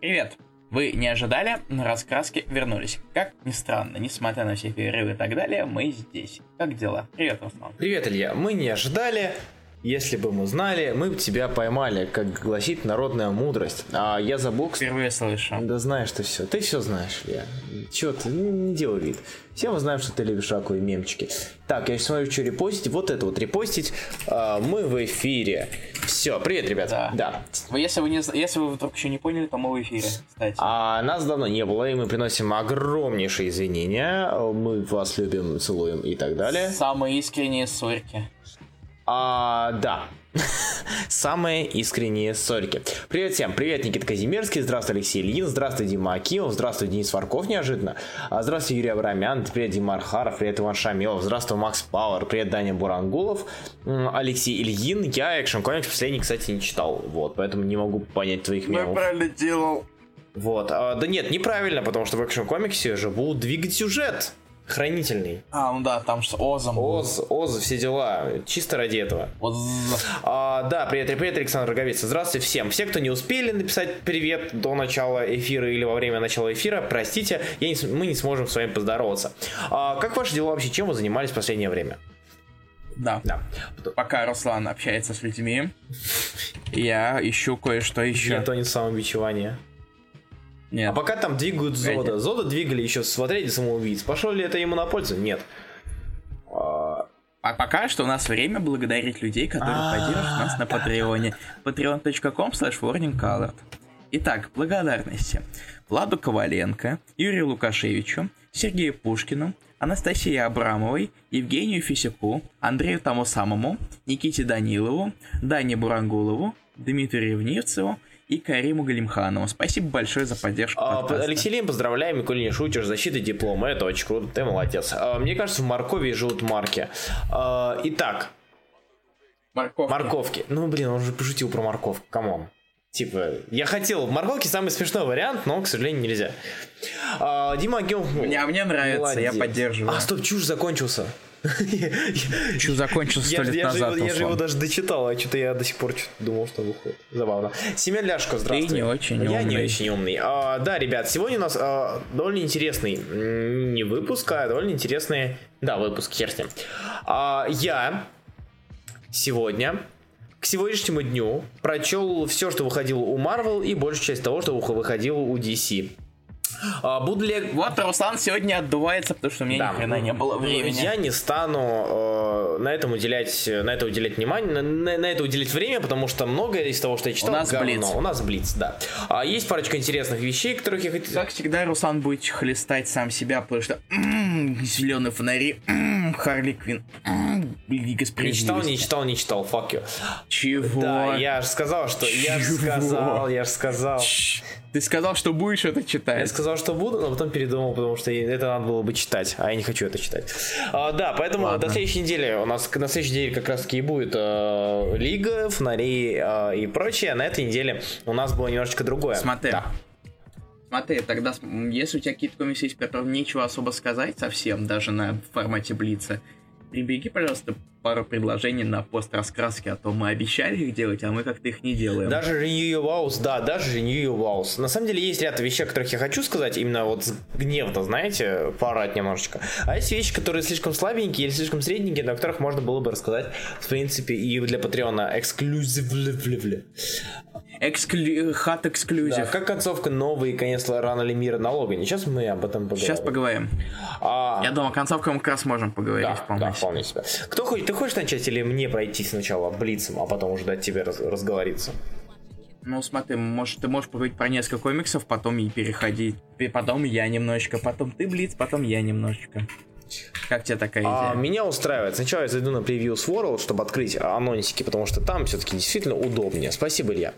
Привет! Вы не ожидали, но раскраски вернулись. Как ни странно, несмотря на все перерывы и так далее, мы здесь. Как дела? Привет, Руслан. Привет, Илья. Мы не ожидали, если бы мы знали, мы бы тебя поймали, как гласит народная мудрость. А я забыл. Впервые слышу. Да знаешь ты все. Ты все знаешь, Илья. Чего ты? Ну, не делай вид. Все мы знаем, что ты любишь раковые мемчики. Так, я смотрю, что репостить. Вот это вот репостить. А, мы в эфире. Все, привет, ребята. Да. Вы, Если вы, не, если вы вдруг еще не поняли, то мы в эфире, кстати. А нас давно не было, и мы приносим огромнейшие извинения. Мы вас любим, целуем и так далее. Самые искренние сорки. А, да. Самые искренние сорики. Привет всем. Привет, Никита Казимирский. Здравствуй, Алексей Ильин. Здравствуй, Дима Акимов. Здравствуй, Денис Варков неожиданно. А, Здравствуй, Юрий Абрамян. Привет, Дима Архаров. Привет, Иван Шамилов. Здравствуй, Макс Пауэр. Привет, Даня Бурангулов. Алексей Ильин. Я Action Comics последний, кстати, не читал. Вот, поэтому не могу понять твоих мемов. правильно делал. Вот. А, да нет, неправильно, потому что в Action комиксе же будут двигать сюжет. Хранительный. А, ну да, там с Озом. Оз, Оз, все дела. Чисто ради этого. Оз. А, да, привет, привет, Александр Роговец. Здравствуйте всем. Все, кто не успели написать привет до начала эфира или во время начала эфира, простите, я не мы не сможем с вами поздороваться. А, как ваши дела вообще? Чем вы занимались в последнее время? Да. Да. Пока Руслан общается с людьми, я ищу кое-что еще. Нет, то не самобичевание. Нет. А пока там двигают Зода. Зода двигали еще смотрите самоубийц. Пошло ли это ему на пользу? Нет. А, А пока что у нас время благодарить людей, которые поддерживают нас на Патреоне. patreon.com slash warningcolored. Итак, благодарности. Владу Коваленко, Юрию Лукашевичу, Сергею Пушкину, Анастасии Абрамовой, Евгению Фисяку, Андрею тому самому, Никите Данилову, Дане Бурангулову, Дмитрию Ревнивцеву и Кариму Галимханову. Спасибо большое за поддержку а, подкаста. Алексей Лим, поздравляем, Миколь не шутишь, защита диплома, это очень круто, ты молодец. А, Мне кажется, в Моркови живут марки. А, Итак, Морковки. Морковки. Ну, блин, он же пошутил про морковку, come on. Типа, я хотел, морковки самый смешной вариант, но, к сожалению, нельзя. А, Дима Агимов... Мне, а мне нравится, я молодец. поддерживаю. А, стоп, чушь закончился. Чё закончился Я, сто лет назад, я же его даже дочитал, а что-то я до сих пор думал, что выходит. Забавно. Семен Ляшко, здравствуй. не очень Я не умный. очень умный. А, да, ребят, сегодня у нас а, довольно интересный, не выпуск, а довольно интересный, да, выпуск, хер с ним. А, я сегодня к сегодняшнему дню прочел все, что выходило у Marvel и большую часть того, что выходило у DC. А, буду ли я Вот Руслан сегодня отдувается, потому что у меня да. ни хрена не было времени. Я не стану э, на этом уделять, на это уделять внимание, на, на- на это уделять время, потому что многое из того, что я читал, нас говно. Блиц. У нас блиц, да. А, есть парочка интересных вещей, которых я хотел. Как всегда, Руслан будет хлестать сам себя, потому что зеленые фонари, м, Харли Квин, м, Лига Не читал, не читал, не читал, fuck you. Чего? Да, я же сказал, что я же Чего? сказал, я же сказал. Чш, Ты сказал, что будешь это Я читать. сказал, что буду, но потом передумал, потому что это надо было бы читать, а я не хочу это читать. А, да, поэтому Ладно. до следующей недели у нас на следующей неделе как раз таки и будет э, Лига, Фонари э, и прочее. А на этой неделе у нас было немножечко другое. Смотри. Да. Смотри, тогда, если у тебя какие-то комиксы есть, которым нечего особо сказать совсем, даже на формате Блица, прибеги, пожалуйста, пару предложений на пост раскраски, а то мы обещали их делать, а мы как-то их не делаем. Даже Renew Your Vows, да, даже Renew Your Vows. На самом деле есть ряд вещей, о которых я хочу сказать, именно вот с- гневно, знаете, поорать немножечко. А есть вещи, которые слишком слабенькие или слишком средненькие, на которых можно было бы рассказать, в принципе, и для Патреона эксклюзивно. Эксклю... Хат Да, эксклюзив. как концовка новый конец рано ли мира на Логане. Сейчас мы об этом поговорим. Сейчас поговорим. А, Я думаю, концовку мы как раз можем поговорить да, вполне. да, вполне себе. Кто хочет, ты хочешь начать или мне пройти сначала блицем, а потом уже дать тебе раз- разговориться? Ну, смотри, может, ты можешь поговорить про несколько комиксов, потом и переходить. И потом я немножечко, потом ты Блиц, потом я немножечко. Как тебе такая А, идея? меня устраивает. Сначала я зайду на Previews World, чтобы открыть анонсики, потому что там все-таки действительно удобнее. Спасибо, Илья.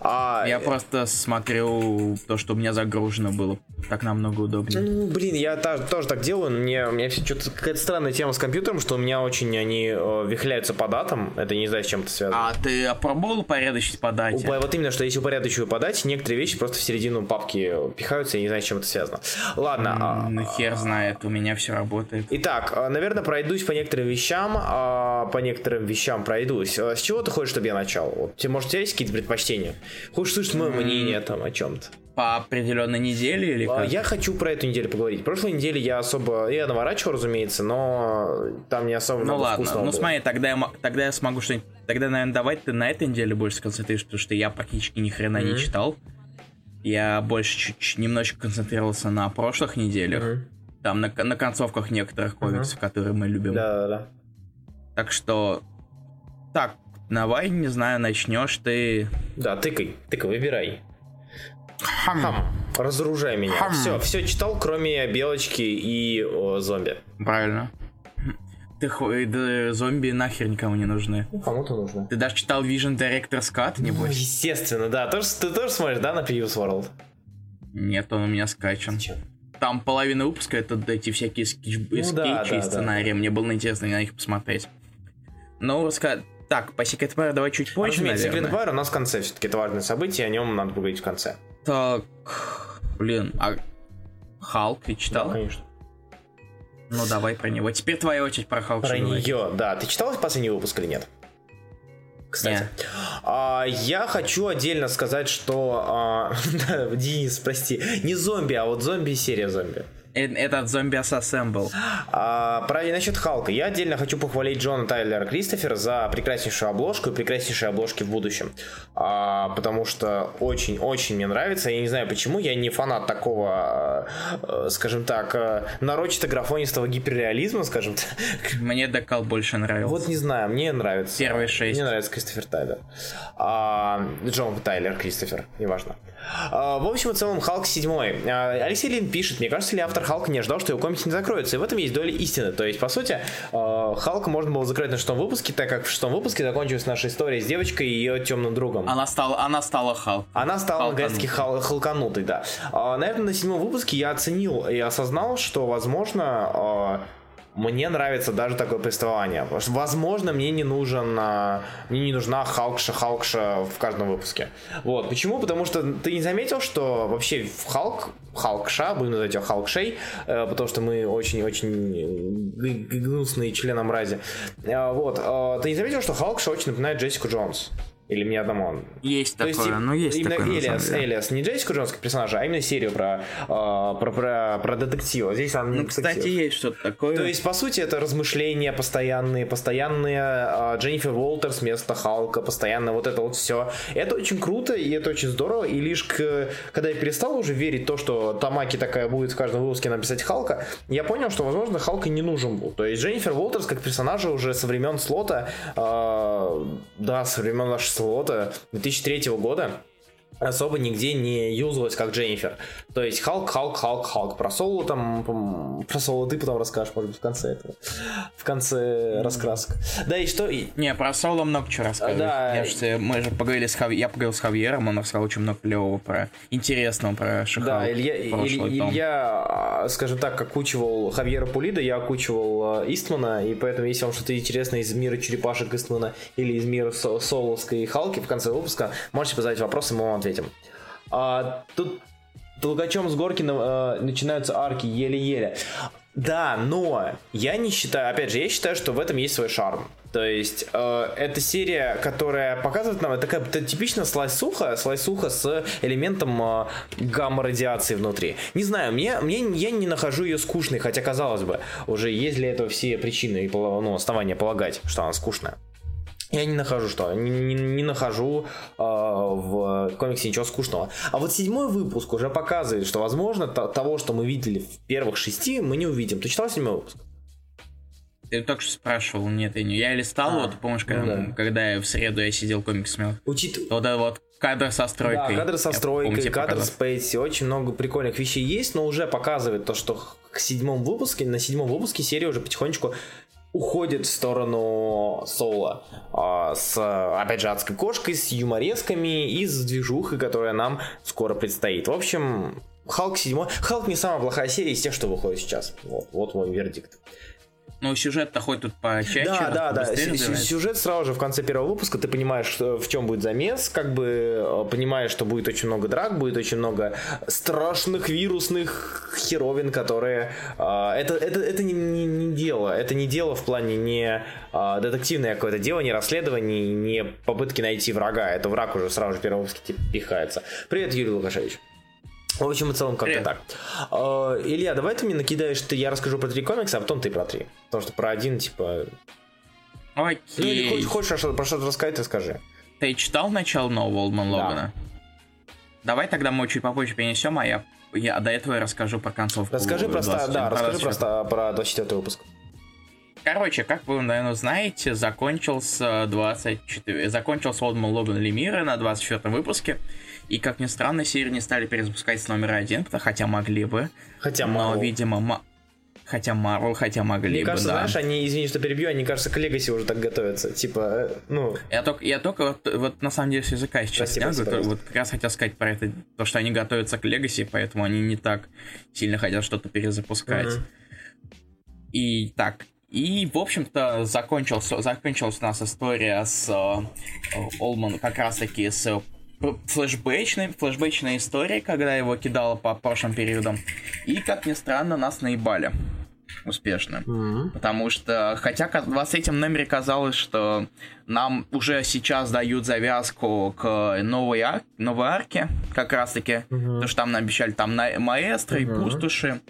А, Я просто смотрю то, что у меня загружено было. Так намного удобнее. Ну, блин, я та- тоже так делаю, но мне, у меня все что-то какая-то странная тема с компьютером, что у меня очень они э, вихляются по датам. Это не знаю, с чем это связано. А ты опробовал упорядочить по дате? Упа- Вот именно, что если упорядочиваю по дате, некоторые вещи просто в середину папки пихаются, я не знаю, с чем это связано. Ладно, а- Ну, хер знает, у меня все работает. Работает. Итак, а, наверное, пройдусь по некоторым вещам, а, по некоторым вещам пройдусь. А, с чего ты хочешь, чтобы я начал? Вот, тебе, может, у тебя есть какие-то предпочтения? Хочешь слышать мое мнение там о чем-то? По определенной неделе или как? Я хочу про эту неделю поговорить. Прошлой неделе я особо... Я наворачивал, разумеется, но там не особо Ну ладно, ну было. смотри, тогда я, тогда я смогу что-нибудь... Тогда, наверное, давай ты на этой неделе больше сконцентрируешься, потому что я практически ни хрена mm-hmm. не читал. Я больше чуть-чуть немножечко концентрировался на прошлых неделях. Mm-hmm. Там на, на концовках некоторых комиксов, uh-huh. которые мы любим. Да, да, да. Так что. Так, давай, не знаю, начнешь ты. Да, тыкай, тыкай, выбирай. Хам. Хам. Разоружай меня. Хам. Все, все читал, кроме белочки и о, зомби. Правильно. Ты да, зомби нахер никому не нужны. Ну, кому-то нужны. Ты даже читал Vision Director's Cut, небось? Ну, естественно, да. Тоже, ты тоже смотришь, да, на Previous World? Нет, он у меня скачан. Зачем? Там половина выпуска это эти всякие скетч... ну, скетчи да, да, и сценарии. Да. Мне было интересно на них посмотреть. Ну, раска... Так, по Secret Empire давай чуть позже, Разумеется, Secret Empire у нас в конце все-таки это важное событие, о нем надо поговорить в конце. Так, блин, а Халк ты читал? Да, конечно. Ну давай про него. Теперь твоя очередь про Халк. Про нее, да. Ты читал последний выпуск или нет? Кстати. А, я хочу отдельно сказать, что... А, Денис, прости, не зомби, а вот зомби-серия зомби. Э, этот зомби Assemble. А, про насчет Халка. Я отдельно хочу похвалить Джона Тайлера Кристофера за прекраснейшую обложку и прекраснейшие обложки в будущем. А, потому что очень-очень мне нравится. Я не знаю почему, я не фанат такого, э, скажем так, э, нарочито графонистого гиперреализма, скажем так. Мне Декал больше нравился. Вот не знаю, мне нравится. Первый шесть. Мне нравится Кристофер Тайлер. А, Джон Тайлер Кристофер, неважно. А, в общем и целом, Халк 7. А, Алексей Лин пишет, мне кажется ли автор Халка не ожидал, что его комикс не закроется. И в этом есть доля истины. То есть, по сути, а, Халка можно было закрыть на шестом выпуске, так как в шестом выпуске закончилась наша история с девочкой и ее темным другом. Она стала, она стала Халк. Она стала наконец-таки хал, халканутой, да. Наверное, на седьмом выпуске я оценил и осознал, что, возможно, мне нравится даже такое повествование. Возможно, мне не нужен, а, мне не нужна Халкша, Халкша в каждом выпуске. Вот. Почему? Потому что ты не заметил, что вообще в Халк, Халкша, будем называть его Халкшей, э, потому что мы очень-очень гнусные члены мрази. Э, вот. Э, ты не заметил, что Халкша очень напоминает Джессику Джонс? Или мне одному он? Есть То такое, есть, ну есть именно такое, Элиас, Элиас, не Джессика Джонс персонажа, а именно серию про, э, про, про, про детектива. Здесь он Ну, кстати, есть что-то такое. То есть, по сути, это размышления постоянные, постоянные э, Дженнифер Уолтерс вместо Халка, постоянно вот это вот все. Это очень круто, и это очень здорово, и лишь к, когда я перестал уже верить в то, что Тамаки такая будет в каждом выпуске написать Халка, я понял, что, возможно, Халка не нужен был. То есть, Дженнифер Уолтерс как персонажа уже со времен слота, э, да, со времен нашего слота 2003 года особо нигде не юзалась как Дженнифер. То есть Халк, Халк, Халк, Халк. Про Соло там, про Соло ты потом расскажешь, может быть, в конце этого. В конце раскрасок. Да, и что... Не, про Соло много чего рассказывать. Да. Я же, мы же поговорили с Хави... Я поговорил с Хавьером, он рассказал очень много клевого про интересного про Шихал. Да, Илья, Иль, Илья, а, скажем так, окучивал Хавьера Пулида, я окучивал а, Истмана, и поэтому, если вам что-то интересное из мира черепашек Истмана или из мира Соловской Халки в конце выпуска, можете задать вопросы, мы вам ответим. А, тут Толкачом с горки э, начинаются арки еле-еле. Да, но я не считаю, опять же, я считаю, что в этом есть свой шарм. То есть э, это серия, которая показывает нам, это, это типично слайсуха, слайсуха с элементом э, гамма-радиации внутри. Не знаю, мне, мне я не нахожу ее скучной, хотя казалось бы, уже есть для этого все причины и ну, основания полагать, что она скучная. Я не нахожу что, не, не, не нахожу э, в комиксе ничего скучного. А вот седьмой выпуск уже показывает, что, возможно, то, того, что мы видели в первых шести, мы не увидим. Ты читал седьмой выпуск? Ты только что спрашивал, нет, я не. Я листал, а, вот помнишь, когда, ну, да. когда я в среду я сидел комикс смел. Учит... Вот это вот кадр со стройкой. Да, кадр со стройкой, помню, кадр с Пейси. Очень много прикольных вещей есть, но уже показывает то, что к седьмому выпуске, на седьмом выпуске серия уже потихонечку уходит в сторону Соула а, с, опять же, адской кошкой, с юморесками и с движухой, которая нам скоро предстоит. В общем, Халк 7. Халк не самая плохая серия из тех, что выходит сейчас. Вот, вот мой вердикт. Ну, сюжет-то хоть тут по чаще. Да, да, да. Сюжет сразу же в конце первого выпуска, ты понимаешь, что, в чем будет замес, как бы э, понимаешь, что будет очень много драк, будет очень много страшных вирусных херовин, которые... Э, это, это, это не, не, не дело. Это не дело в плане не э, детективное какое-то дело, не расследование, не попытки найти врага. Это враг уже сразу же в первом выпуске типа, пихается. Привет, Юрий Лукашевич. В общем и целом как-то так. Uh, Илья, давай ты мне накидаешь, ты, я расскажу про три комикса, а потом ты про три. Потому что про один, типа... Окей. Ну или хочешь, хочешь про что-то рассказать, расскажи. Ты читал начало нового Олдман Логана? Да. Давай тогда мы чуть попозже перенесем, а я, я до этого расскажу про концовку. Расскажи просто, да, расскажи просто про 24 выпуск. Короче, как вы, наверное, знаете, закончился 24... Закончился Олдман Логан Лемира на 24 выпуске. И, как ни странно, серию не стали перезапускать с номера один, хотя могли бы. Хотя Но, Marvel. видимо, Хотя Марвел, хотя могли Мне бы, кажется, да. знаешь, они, извини, что перебью, они, кажется, к Легаси уже так готовятся. Типа, э, ну... Я только, я только вот, вот на самом деле с языка сейчас Прости, прости, тягу, вот как раз хотел сказать про это, то, что они готовятся к Легаси, поэтому они не так сильно хотят что-то перезапускать. Мгм. И так, и, в общем-то, закончился, закончилась у нас история с э, Олман как раз-таки с флешбэчной, флешбэчной историей, когда его кидало по прошлым периодам. И, как ни странно, нас наебали успешно. Мгм. Потому что, хотя в 23 номере казалось, что нам уже сейчас дают завязку к новой, ар- новой арке, как раз таки, Мгм. то, что там нам обещали там на- маэстро и Мгм. пустоши.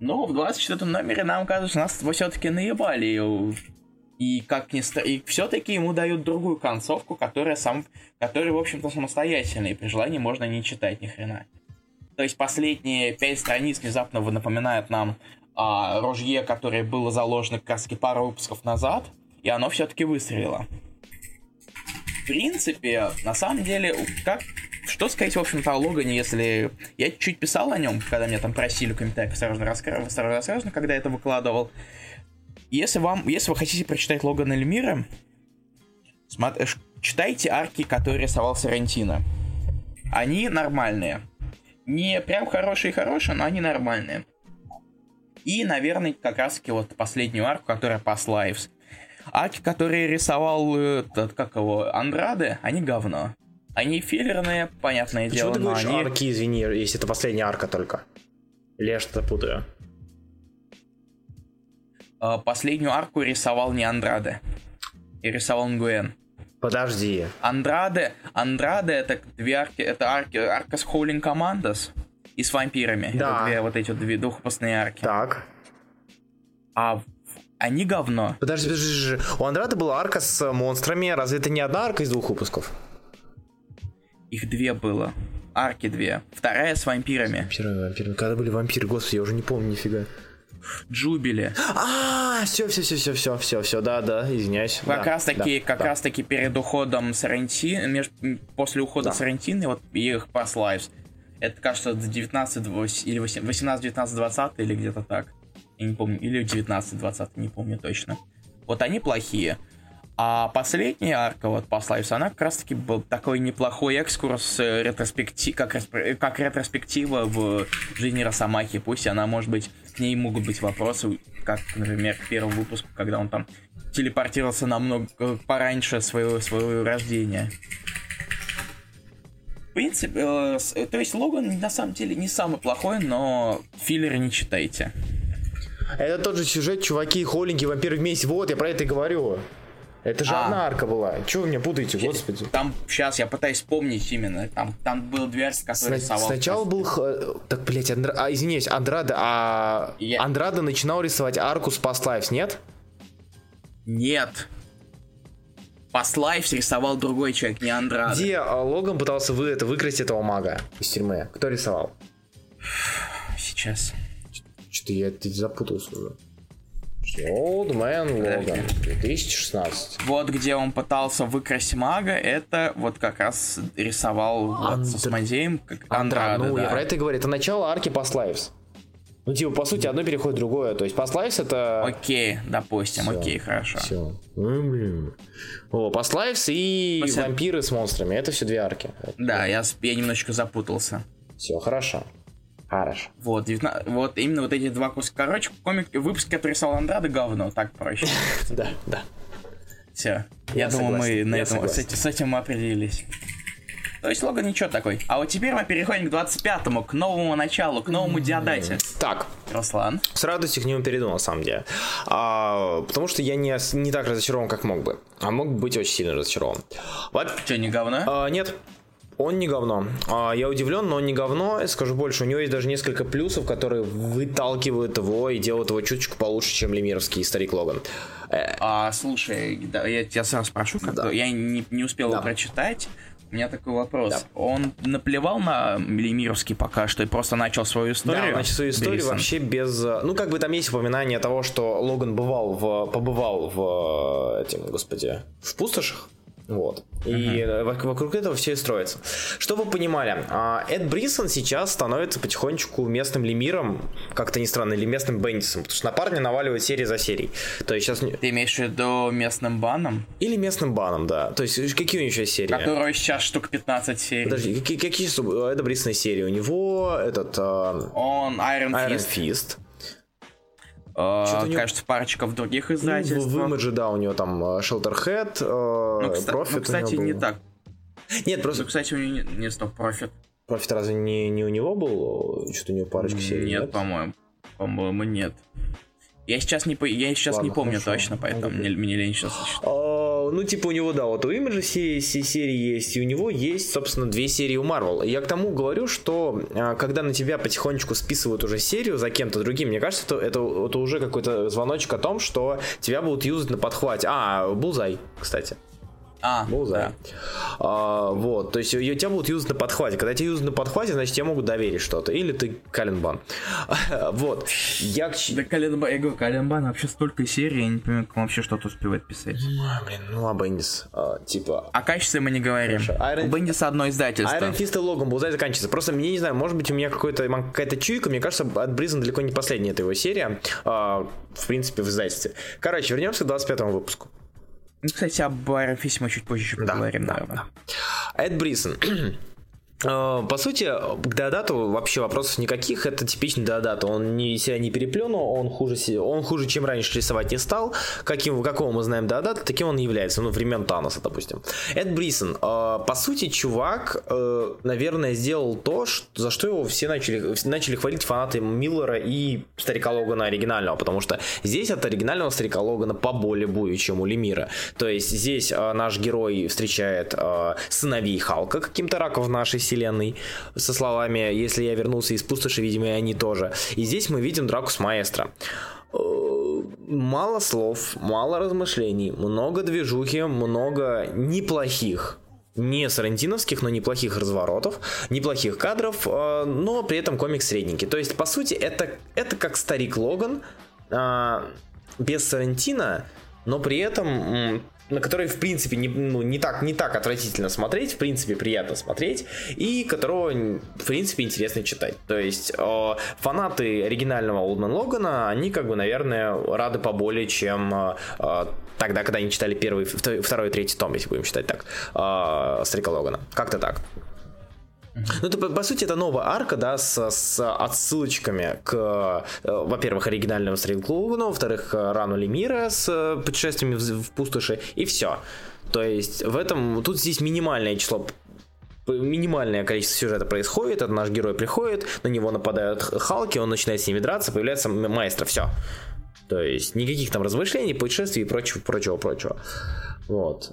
Но в 24 номере нам кажется, нас все-таки наебали. И, как ни стра- и все-таки ему дают другую концовку, которая сам, которая, в общем-то, самостоятельная, и при желании можно не читать ни хрена. То есть последние пять страниц внезапно напоминают нам о ружье, которое было заложено как раз пару выпусков назад, и оно все-таки выстрелило. В принципе, на самом деле, как что сказать, в общем-то, о Логане, если... Я чуть писал о нем, когда меня там просили в комментариях осторожно, раска... осторожно, когда это выкладывал. Если вам, если вы хотите прочитать Логана Эльмира, смот- э, читайте арки, которые рисовал Сарантино. Они нормальные. Не прям хорошие-хорошие, но они нормальные. И, наверное, как раз таки вот последнюю арку, которая Past Lives. Арки, которые рисовал этот, как его, Андраде, они говно. Они филлерные, понятное Почему дело, ты говоришь они... арки, извини, если это последняя арка только? Или я что-то путаю? Э, последнюю арку рисовал не Андраде. И рисовал Нгуэн. Подожди. Андраде, Андраде это две арки, это арки, арка с Хоулинг Командос и с вампирами. Да. Это две вот эти две двухпостные арки. Так. А они говно. Подожди, подожди, подожди. У Андрада была арка с монстрами. Разве это не одна арка из двух выпусков? Их две было. Арки две. Вторая с вампирами. Вампиры, вампиры. Когда были вампиры, господи, я уже не помню нифига. Джубили. А, все, все, все, все, все, все, все, да, да, извиняюсь. Как Да, раз таки, да, как да. раз таки перед уходом м, после ухода Да. Сарантино, вот их Past Lives, это кажется 19 вось- или 18, 19, 20 или где-то так. Я не помню, или 19, 20, не помню точно. Вот они плохие. А последняя арка, вот Past Lives, она как раз таки был такой неплохой экскурс, э, ретроспекти- как, э, как ретроспектива в жизни Росомахи. Пусть она, может быть, к ней могут быть вопросы, как, например, к первому выпуску, когда он там телепортировался намного э, пораньше своего, своего рождения. В принципе, э, то есть Логан на самом деле не самый плохой, но филлеры не читайте. Это тот же сюжет, чуваки, холлинги, вампиры вместе. Вот, я про это и говорю. Это же А. одна арка была. Чего вы меня путаете, господи? Там, сейчас я пытаюсь вспомнить именно, там, там был дверь, который Сна- рисовал. Сначала был... х- Так, блять, Андра... а, извиняюсь, Андрада, а... Я- Андрада начинал рисовать арку с Past Lives, нет? Нет. Past Lives рисовал другой человек, не Андраде. Где а, Логан пытался вы это выкрасть этого мага из тюрьмы? Кто рисовал? Сейчас. Что-то я запутался уже. Old Man Logan, 2016. Вот где он пытался выкрасть мага, это вот как раз рисовал вот с Андр- Осмодеем, как Андра, Андраде, ну, да. я про это и говорю. Это начало арки Past Lives. Ну, типа, по сути, одно переходит в другое. То есть Past Lives это... Окей, допустим, Всё, окей, хорошо. Все. блин. О, Past Lives и После- вампиры с монстрами. Это все две арки. Да, я, я немножечко запутался. Все, хорошо. Хорошо. Вот, 19 вот именно вот эти два куска. Короче, комик, выпуск, который рисовал Андрада, говно, так проще. Да, да. Все. Я думаю, мы на этом с этим, с этим мы определились. То есть Логан ничего такой. А вот теперь мы переходим к 25-му, к новому началу, к новому диадате. Так, Руслан. с радостью к нему перейду, на самом деле. А, потому что я не, не так разочарован, как мог бы. А мог бы быть очень сильно разочарован. Вот. Че, не говно? А, нет, он не говно. А, я удивлен, но он не говно. Скажу больше, у него есть даже несколько плюсов, которые выталкивают его и делают его чуточку получше, чем лемировский старик Логан. Э, А, слушай, да, я тебя сразу спрошу, как Да. я не, не успел Да. его прочитать. У меня такой вопрос. Да. Он наплевал на Лемировский пока что и просто начал свою историю? Да, значит, свою историю Брисон? вообще без... э, Ну, как бы там есть упоминание того, что Логан бывал в... побывал в... э, этим, господи, в пустошах. Вот. И э, вок- вокруг этого все и строится. Что вы понимали, а, Эд Брисон сейчас становится потихонечку местным лемиром, как-то не странно, или местным Бендисом, потому что на парня наваливает серии за серией. То есть сейчас... Ты имеешь в виду местным баном, Или местным баном, да. То есть какие у него еще серии? которого сейчас штук 15 серий? Подожди, какие, какие сейчас у Эда Брисона серии? У него этот... э, Он Iron, Iron Fist, Fist. Э, него- кажется, парочка в других Ну, в, издательствах. в Image, да, у него там э, Shelterhead, э, Ну, кста- Profit ну, кстати, не так. Нет, Ну, просто кстати, у него не, не стоп профит. Profit разве не, не у него был? Что-то у него парочка серий, Нет, по-моему. По-моему, нет. Я сейчас не, я сейчас Ладно, не помню хорошо. точно, поэтому мне, мне лень сейчас считать. Ну, типа у него, да, вот у Image се- се- серии есть, и у него есть, собственно, две серии у Marvel. Я к тому говорю, что а, когда на тебя потихонечку списывают уже серию за кем-то другим, мне кажется, это, это, это уже какой-то звоночек о том, что тебя будут юзать на подхвате. А, Булзай, кстати. А, Булзай. да. А, вот, то есть ее- тебя будут юзать на подхвате. Когда тебя юзают на подхвате, значит, тебе могут доверить что-то. Или ты Каленбан. Вот. Я Да Каленбан, я говорю, Каленбан вообще столько серий, я не понимаю, как он вообще что-то успевает писать. А, Блин, ну а Бендис, а, типа... О качестве мы не говорим. Iron- У Бендиса одно издательство. Iron Fist и Логан Булзай заканчивается. Просто мне не знаю, может быть, у меня какой-то, какая-то чуйка. Мне кажется, от Бризен далеко не последняя эта его серия. а, в принципе, в издательстве. Короче, вернемся к 25 выпуску. Ну, кстати, об Fist мы чуть позже еще поговорим, да, наверное. Эд Брисон. Э, По сути, к Деодату вообще вопросов никаких. Это типичный Деодат. Он не, себя не переплюнул, он хуже, он хуже, чем раньше рисовать не стал. Каким, какого мы знаем Деодата, таким он и является. Ну, времен Таноса, допустим. Эд Брисон. э, По сути, чувак, э, наверное, сделал то, за что его все начали, начали хвалить фанаты Миллера и Старика Логана оригинального. Потому что здесь от оригинального Старика Логана поболее будет, чем у Лемира. То есть здесь наш герой встречает сыновей Халка каким-то раком в нашей вселенной со словами «Если я вернулся из пустоши, видимо, и они тоже». И здесь мы видим драку с маэстро. Э, Мало слов, мало размышлений, много движухи, много неплохих не сарантиновских, но неплохих разворотов, неплохих кадров, э, но при этом комик средненький. То есть, по сути, это, это как старик Логан, а, без Сарантино, но при этом на который, в принципе, не, ну, не, так, не так отвратительно смотреть, в принципе, приятно смотреть, и которого, в принципе, интересно читать. То есть, э, фанаты оригинального Олдман Логана, они, как бы, наверное, рады поболее, чем э, э, тогда, когда они читали первый, второй, третий том, если будем считать так, э, Старика Логана. Как-то так. Ну, это, по, сути, это новая арка, да, с, с отсылочками к, э, во-первых, оригинальному Стрелклоугану, во-вторых, к Рану Лемира с э, путешествиями в, в пустоши, и все. То есть, в этом, тут здесь минимальное число минимальное количество сюжета происходит, это наш герой приходит, на него нападают Халки, он начинает с ними драться, появляется маэстро, все. То есть никаких там размышлений, путешествий и прочего, прочего, прочего. Вот.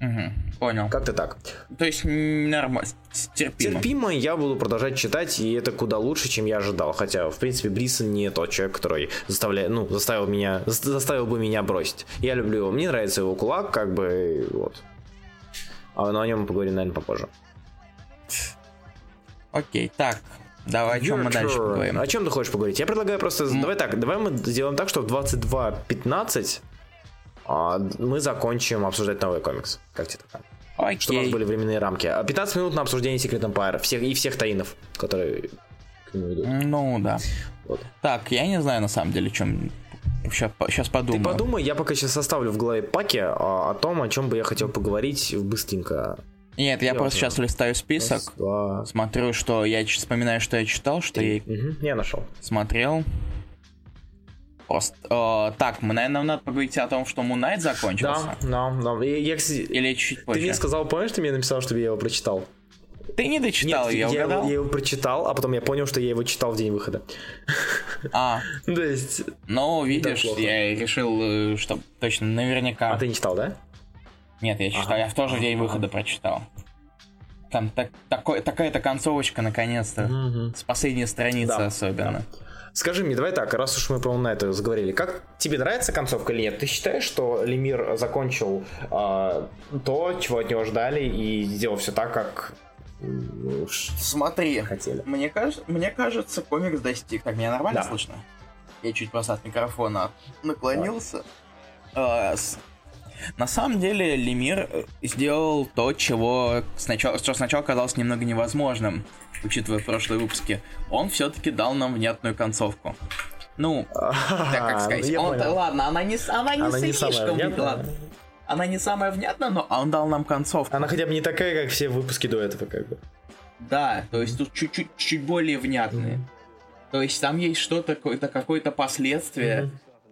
Мгм, Понял. Как-то так. То есть нормально, терпимо. Терпимо я буду продолжать читать, и это куда лучше, чем я ожидал. Хотя, в принципе, Брисон не тот человек, который заставляет, ну, заставил меня, за- заставил бы меня бросить. Я люблю его, мне нравится его кулак, как бы, вот. А, но о нем мы поговорим, наверное, попозже. Окей, так. Давай, о чем мы дальше поговорим? О чем ты хочешь поговорить? Я предлагаю просто... Давай так, давай мы сделаем так, что в 22.15 а, мы закончим обсуждать новый комикс. Как тебе такое? Окей. Чтобы у нас были временные рамки. А 15 минут на обсуждение Secret Empire всех, и всех таинов, которые к нему идут. Ну, да. Вот. Так, я не знаю, на самом деле, чем... Сейчас, сейчас подумаю. Ты подумай, я пока сейчас составлю в голове паки а, о том, о чем бы я хотел поговорить быстренько. Нет, я просто сейчас листаю список, Раз, два. смотрю, что я вспоминаю, что я читал, что я Мгм, я нашел. смотрел. Просто, э, так, мы, наверное, надо поговорить о том, что Moon Knight закончился. Да, да, да. Я, кстати, Или чуть ты позже. мне сказал, помнишь, ты мне написал, чтобы я его прочитал? Ты не дочитал, я я, его, угадал. я его прочитал, а потом я понял, что я его читал в день выхода. А, То есть... ну, видишь, я решил, э, что точно наверняка... А ты не читал, да? Нет, я читал, я в тоже день выхода прочитал. Там так, такой, такая-то концовочка, наконец-то. С последней страницы Да, особенно. Скажи мне, давай так, раз уж мы про на это заговорили, как тебе нравится концовка или нет? Ты считаешь, что Лемир закончил а, то, чего от него ждали, и сделал все так, как Смотри, хотели? мне, кажется, мне кажется, комикс достиг. Так, меня нормально Да. слышно? Я чуть просто от микрофона наклонился. А, с- На самом деле, Лемир э, сделал то, чего сначала, что сначала казалось немного невозможным, учитывая прошлые выпуски. Он все-таки дал нам внятную концовку. Ну, так как сказать. ну, он- ладно, она не, она не Она не самая слишком внятная. ладно. Она не самая внятная, но он дал нам концовку. Она хотя бы не такая, как все выпуски до этого, как бы. Да, то есть тут чуть-чуть чуть более внятные. То есть там есть что-то, какое-то, какое-то последствие.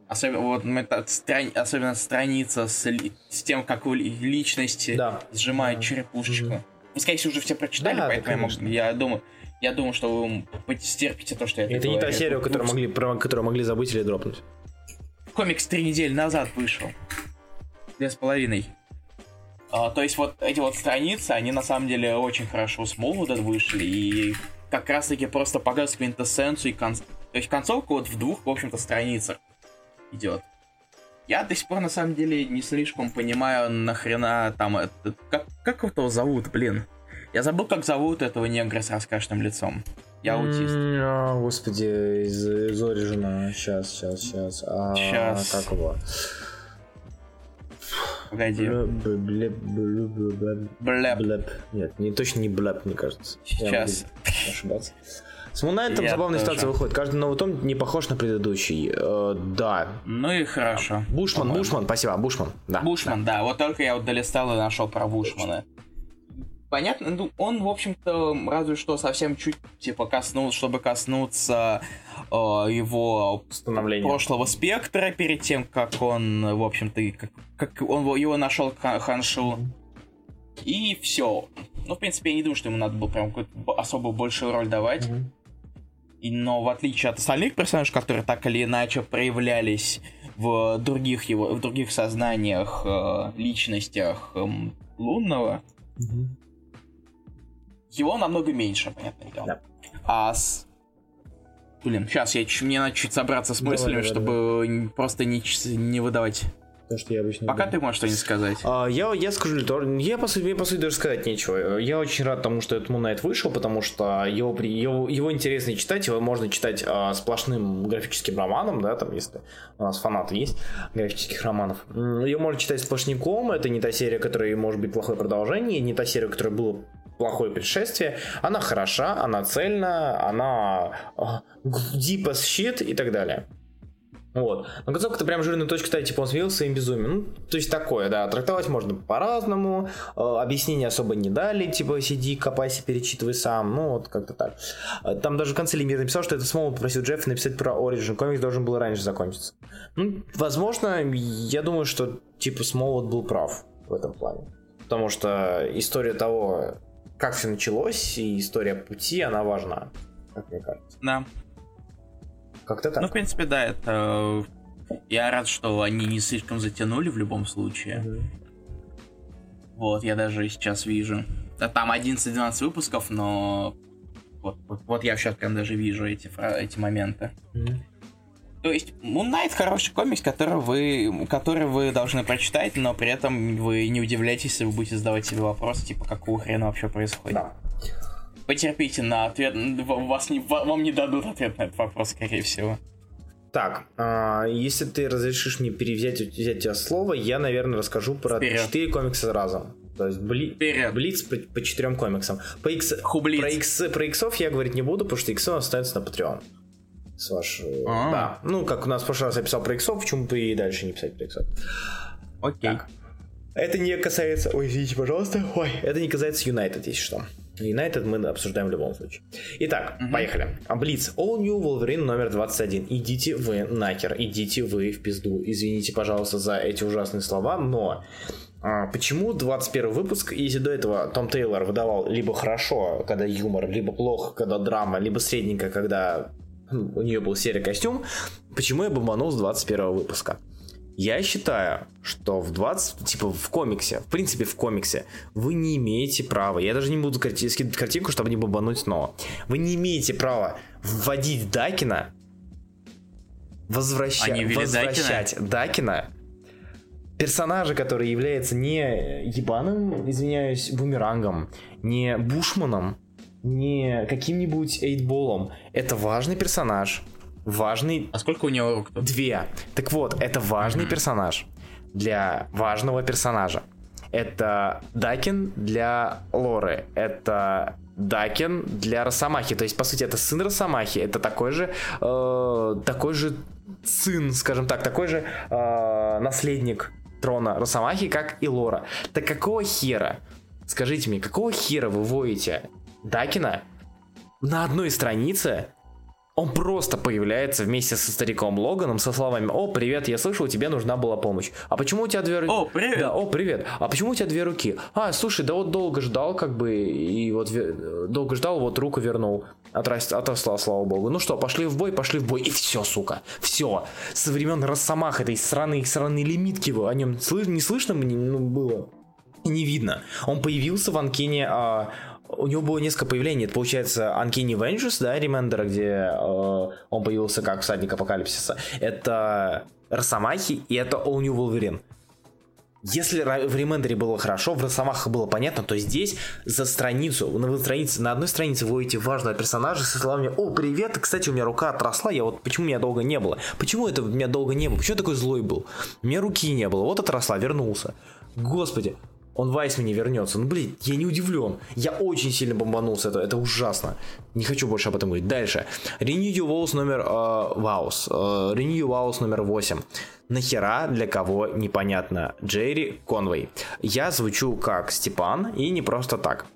Особенно, вот, так страни- особенно страница с, с тем, как у ли- личности Да. сжимают черепушечку. Ну, скорее всего, уже все прочитали, Да, поэтому я, да, мог- я думаю, я думаю, что вы потерпите то, что я Это не та серия, которую могли, про которую могли забыть или дропнуть. Комикс три недели назад вышел. Две с половиной. А, то есть вот эти вот страницы, они на самом деле очень хорошо с Молвуда вышли, и как раз таки просто показывают квинтэссенцию и кон... То есть концовка вот в двух, в общем-то, страницах идет. Я до сих пор на самом деле не слишком понимаю, нахрена там это... Как, как его зовут, блин? Я забыл, как зовут этого негра с раскашным лицом. Я аутист. А, господи, из, из Origin. Сейчас, сейчас, сейчас. А, Щас. Как его? Погоди. Блэ- блэ- Блэп. Блэп. Нет, не, точно не Блэп, мне кажется. Сейчас. ошибаться. С Moon Knight ом Я забавная тоже. ситуация выходит. Каждый новый том не похож на предыдущий. Э, да. Ну и хорошо. Бушман, По-моему. Бушман, спасибо, Бушман. Да. Бушман, да. Вот только я вот долистал и нашел про Бушмана. Понятно, ну, он, в общем-то, разве что совсем чуть, типа, коснулся, чтобы коснуться э, его прошлого спектра перед тем, как он, в общем-то, как, как он его нашел Ха- Ханшу. И все. Ну, в принципе, я не думаю, что ему надо было прям какую-то особо большую роль давать. Мгм. Но в отличие от остальных персонажей, которые так или иначе проявлялись в других его, в других сознаниях, э, личностях эм, лунного, Мгм. его намного меньше, понятное дело. Да. А с... Блин, сейчас я мне надо чуть собраться с Давай, мыслями, давай, чтобы н- просто не, не выдавать. То, что я обычно Пока ты можешь что-нибудь сказать. А, я, я скажу, я по сути, мне по сути даже сказать нечего. Я очень рад тому, что этот Moon Knight вышел, потому что его, его, его интересно читать, его можно читать а, сплошным графическим романом, да, там, если у нас фанаты есть графических романов. Ее можно читать сплошняком, это не та серия, которая может быть плохое продолжение, не та серия, которая была плохое предшествие. Она хороша, она цельна, она а, deep as shit и так далее. Вот. Но концовка-то прям жирную точку ставить, типа он смеялся своим безумием. Ну, то есть такое, да. Трактовать можно по-разному. э, объяснения особо не дали, типа сиди, копайся, перечитывай сам. Ну, вот как-то так. Э, Там даже в конце Лемир написал, что это Смол попросил Джеффа написать про Origin. Комикс должен был раньше закончиться. Ну, возможно, я думаю, что типа Смол был прав в этом плане. Потому что история того, как все началось, и история пути, она важна, как мне кажется. Да. Как-то так. Ну, в принципе, да, это... Я рад, что они не слишком затянули в любом случае. Мгм. Вот, я даже сейчас вижу. Да, Там 11-12 выпусков, но... Вот, вот, вот я сейчас прям даже вижу эти, эти моменты. Мгм. То есть, Moon Knight хороший комикс, который вы, который вы должны прочитать, но при этом вы не удивляйтесь, если вы будете задавать себе вопросы, типа, какого хрена вообще происходит. Да. Потерпите на ответ, вас не, ва- вам не дадут ответ на этот вопрос, скорее всего. Так, а, если ты разрешишь мне перевзять взять тебя слово, я, наверное, расскажу про Вперед. четыре комикса разом. То есть бли... Вперед. Блиц по, по четырем комиксам. По икс... Хублиц. Про, икс... про иксов я говорить не буду, потому что иксы остаются на Patreon. С вашего... А. Да. Ну, как у нас в прошлый раз я писал про иксов, почему бы и дальше не писать про иксов. Окей. Так. Это не касается... Ой, извините, пожалуйста. Ой, это не касается Юнайтед, если что. Юнайтед мы обсуждаем в любом случае. Итак, угу. поехали. Блиц. All New Wolverine номер 21. Идите вы нахер, идите вы в пизду. Извините, пожалуйста, за эти ужасные слова, но а, почему 21 выпуск, если до этого Том Тейлор выдавал либо хорошо, когда юмор, либо плохо, когда драма, либо средненько, когда у нее был серый костюм, почему я бомбанул с 21 выпуска? Я считаю, что в 20, типа в комиксе, в принципе в комиксе, вы не имеете права, я даже не буду карти- скидывать картинку, чтобы не бомбануть снова, вы не имеете права вводить Дакина, возвраща- возвращать Дакина? Дакина, персонажа, который является не ебаным, извиняюсь, бумерангом, не Бушманом, не каким-нибудь эйтболом. Это важный персонаж, важный... А сколько у него рук? -то? Две. Так вот, это важный mm-hmm. персонаж для важного персонажа. Это Дакин для Лоры. Это Дакин для Росомахи. То есть, по сути, это сын Росомахи. Это такой же, э, такой же сын, скажем так, такой же э, наследник трона Росомахи, как и Лора. Так какого хера? Скажите мне, какого хера вы воите Дакина на одной странице он просто появляется вместе со стариком Логаном со словами «О, привет, я слышал, тебе нужна была помощь». «А почему у тебя две руки?» «О, привет!» «Да, о, привет! А почему у тебя две руки?» «А, слушай, да вот долго ждал, как бы, и вот долго ждал, вот руку вернул». Отрас... Отослал, слава богу. Ну что, пошли в бой, пошли в бой, и все, сука. Все. Со времен Росомах этой сраной, сраной лимитки о нем слыш... не слышно мне ну, было? Не видно. Он появился в Анкине а, у него было несколько появлений. Это, получается, Uncanny Ventures, да, Ремендера, где э, он появился как всадник апокалипсиса. Это Росомахи и это All New Wolverine. Если в ремендере было хорошо, в Росомахах было понятно, то здесь за страницу, на, странице, на одной странице вы видите важного персонажа со словами «О, привет, кстати, у меня рука отросла, я вот почему меня долго не было? Почему это у меня долго не было? Почему я такой злой был? У меня руки не было, вот отросла, вернулся. Господи, он в Айсме не вернется. Ну, блин, я не удивлен. Я очень сильно бомбанулся. Это, это ужасно. Не хочу больше об этом говорить. Дальше. Renew Walls номер... Э, Ваус. Э, Renew Walls номер 8. Нахера для кого непонятно. Джерри Конвей. Я звучу как Степан и не просто так.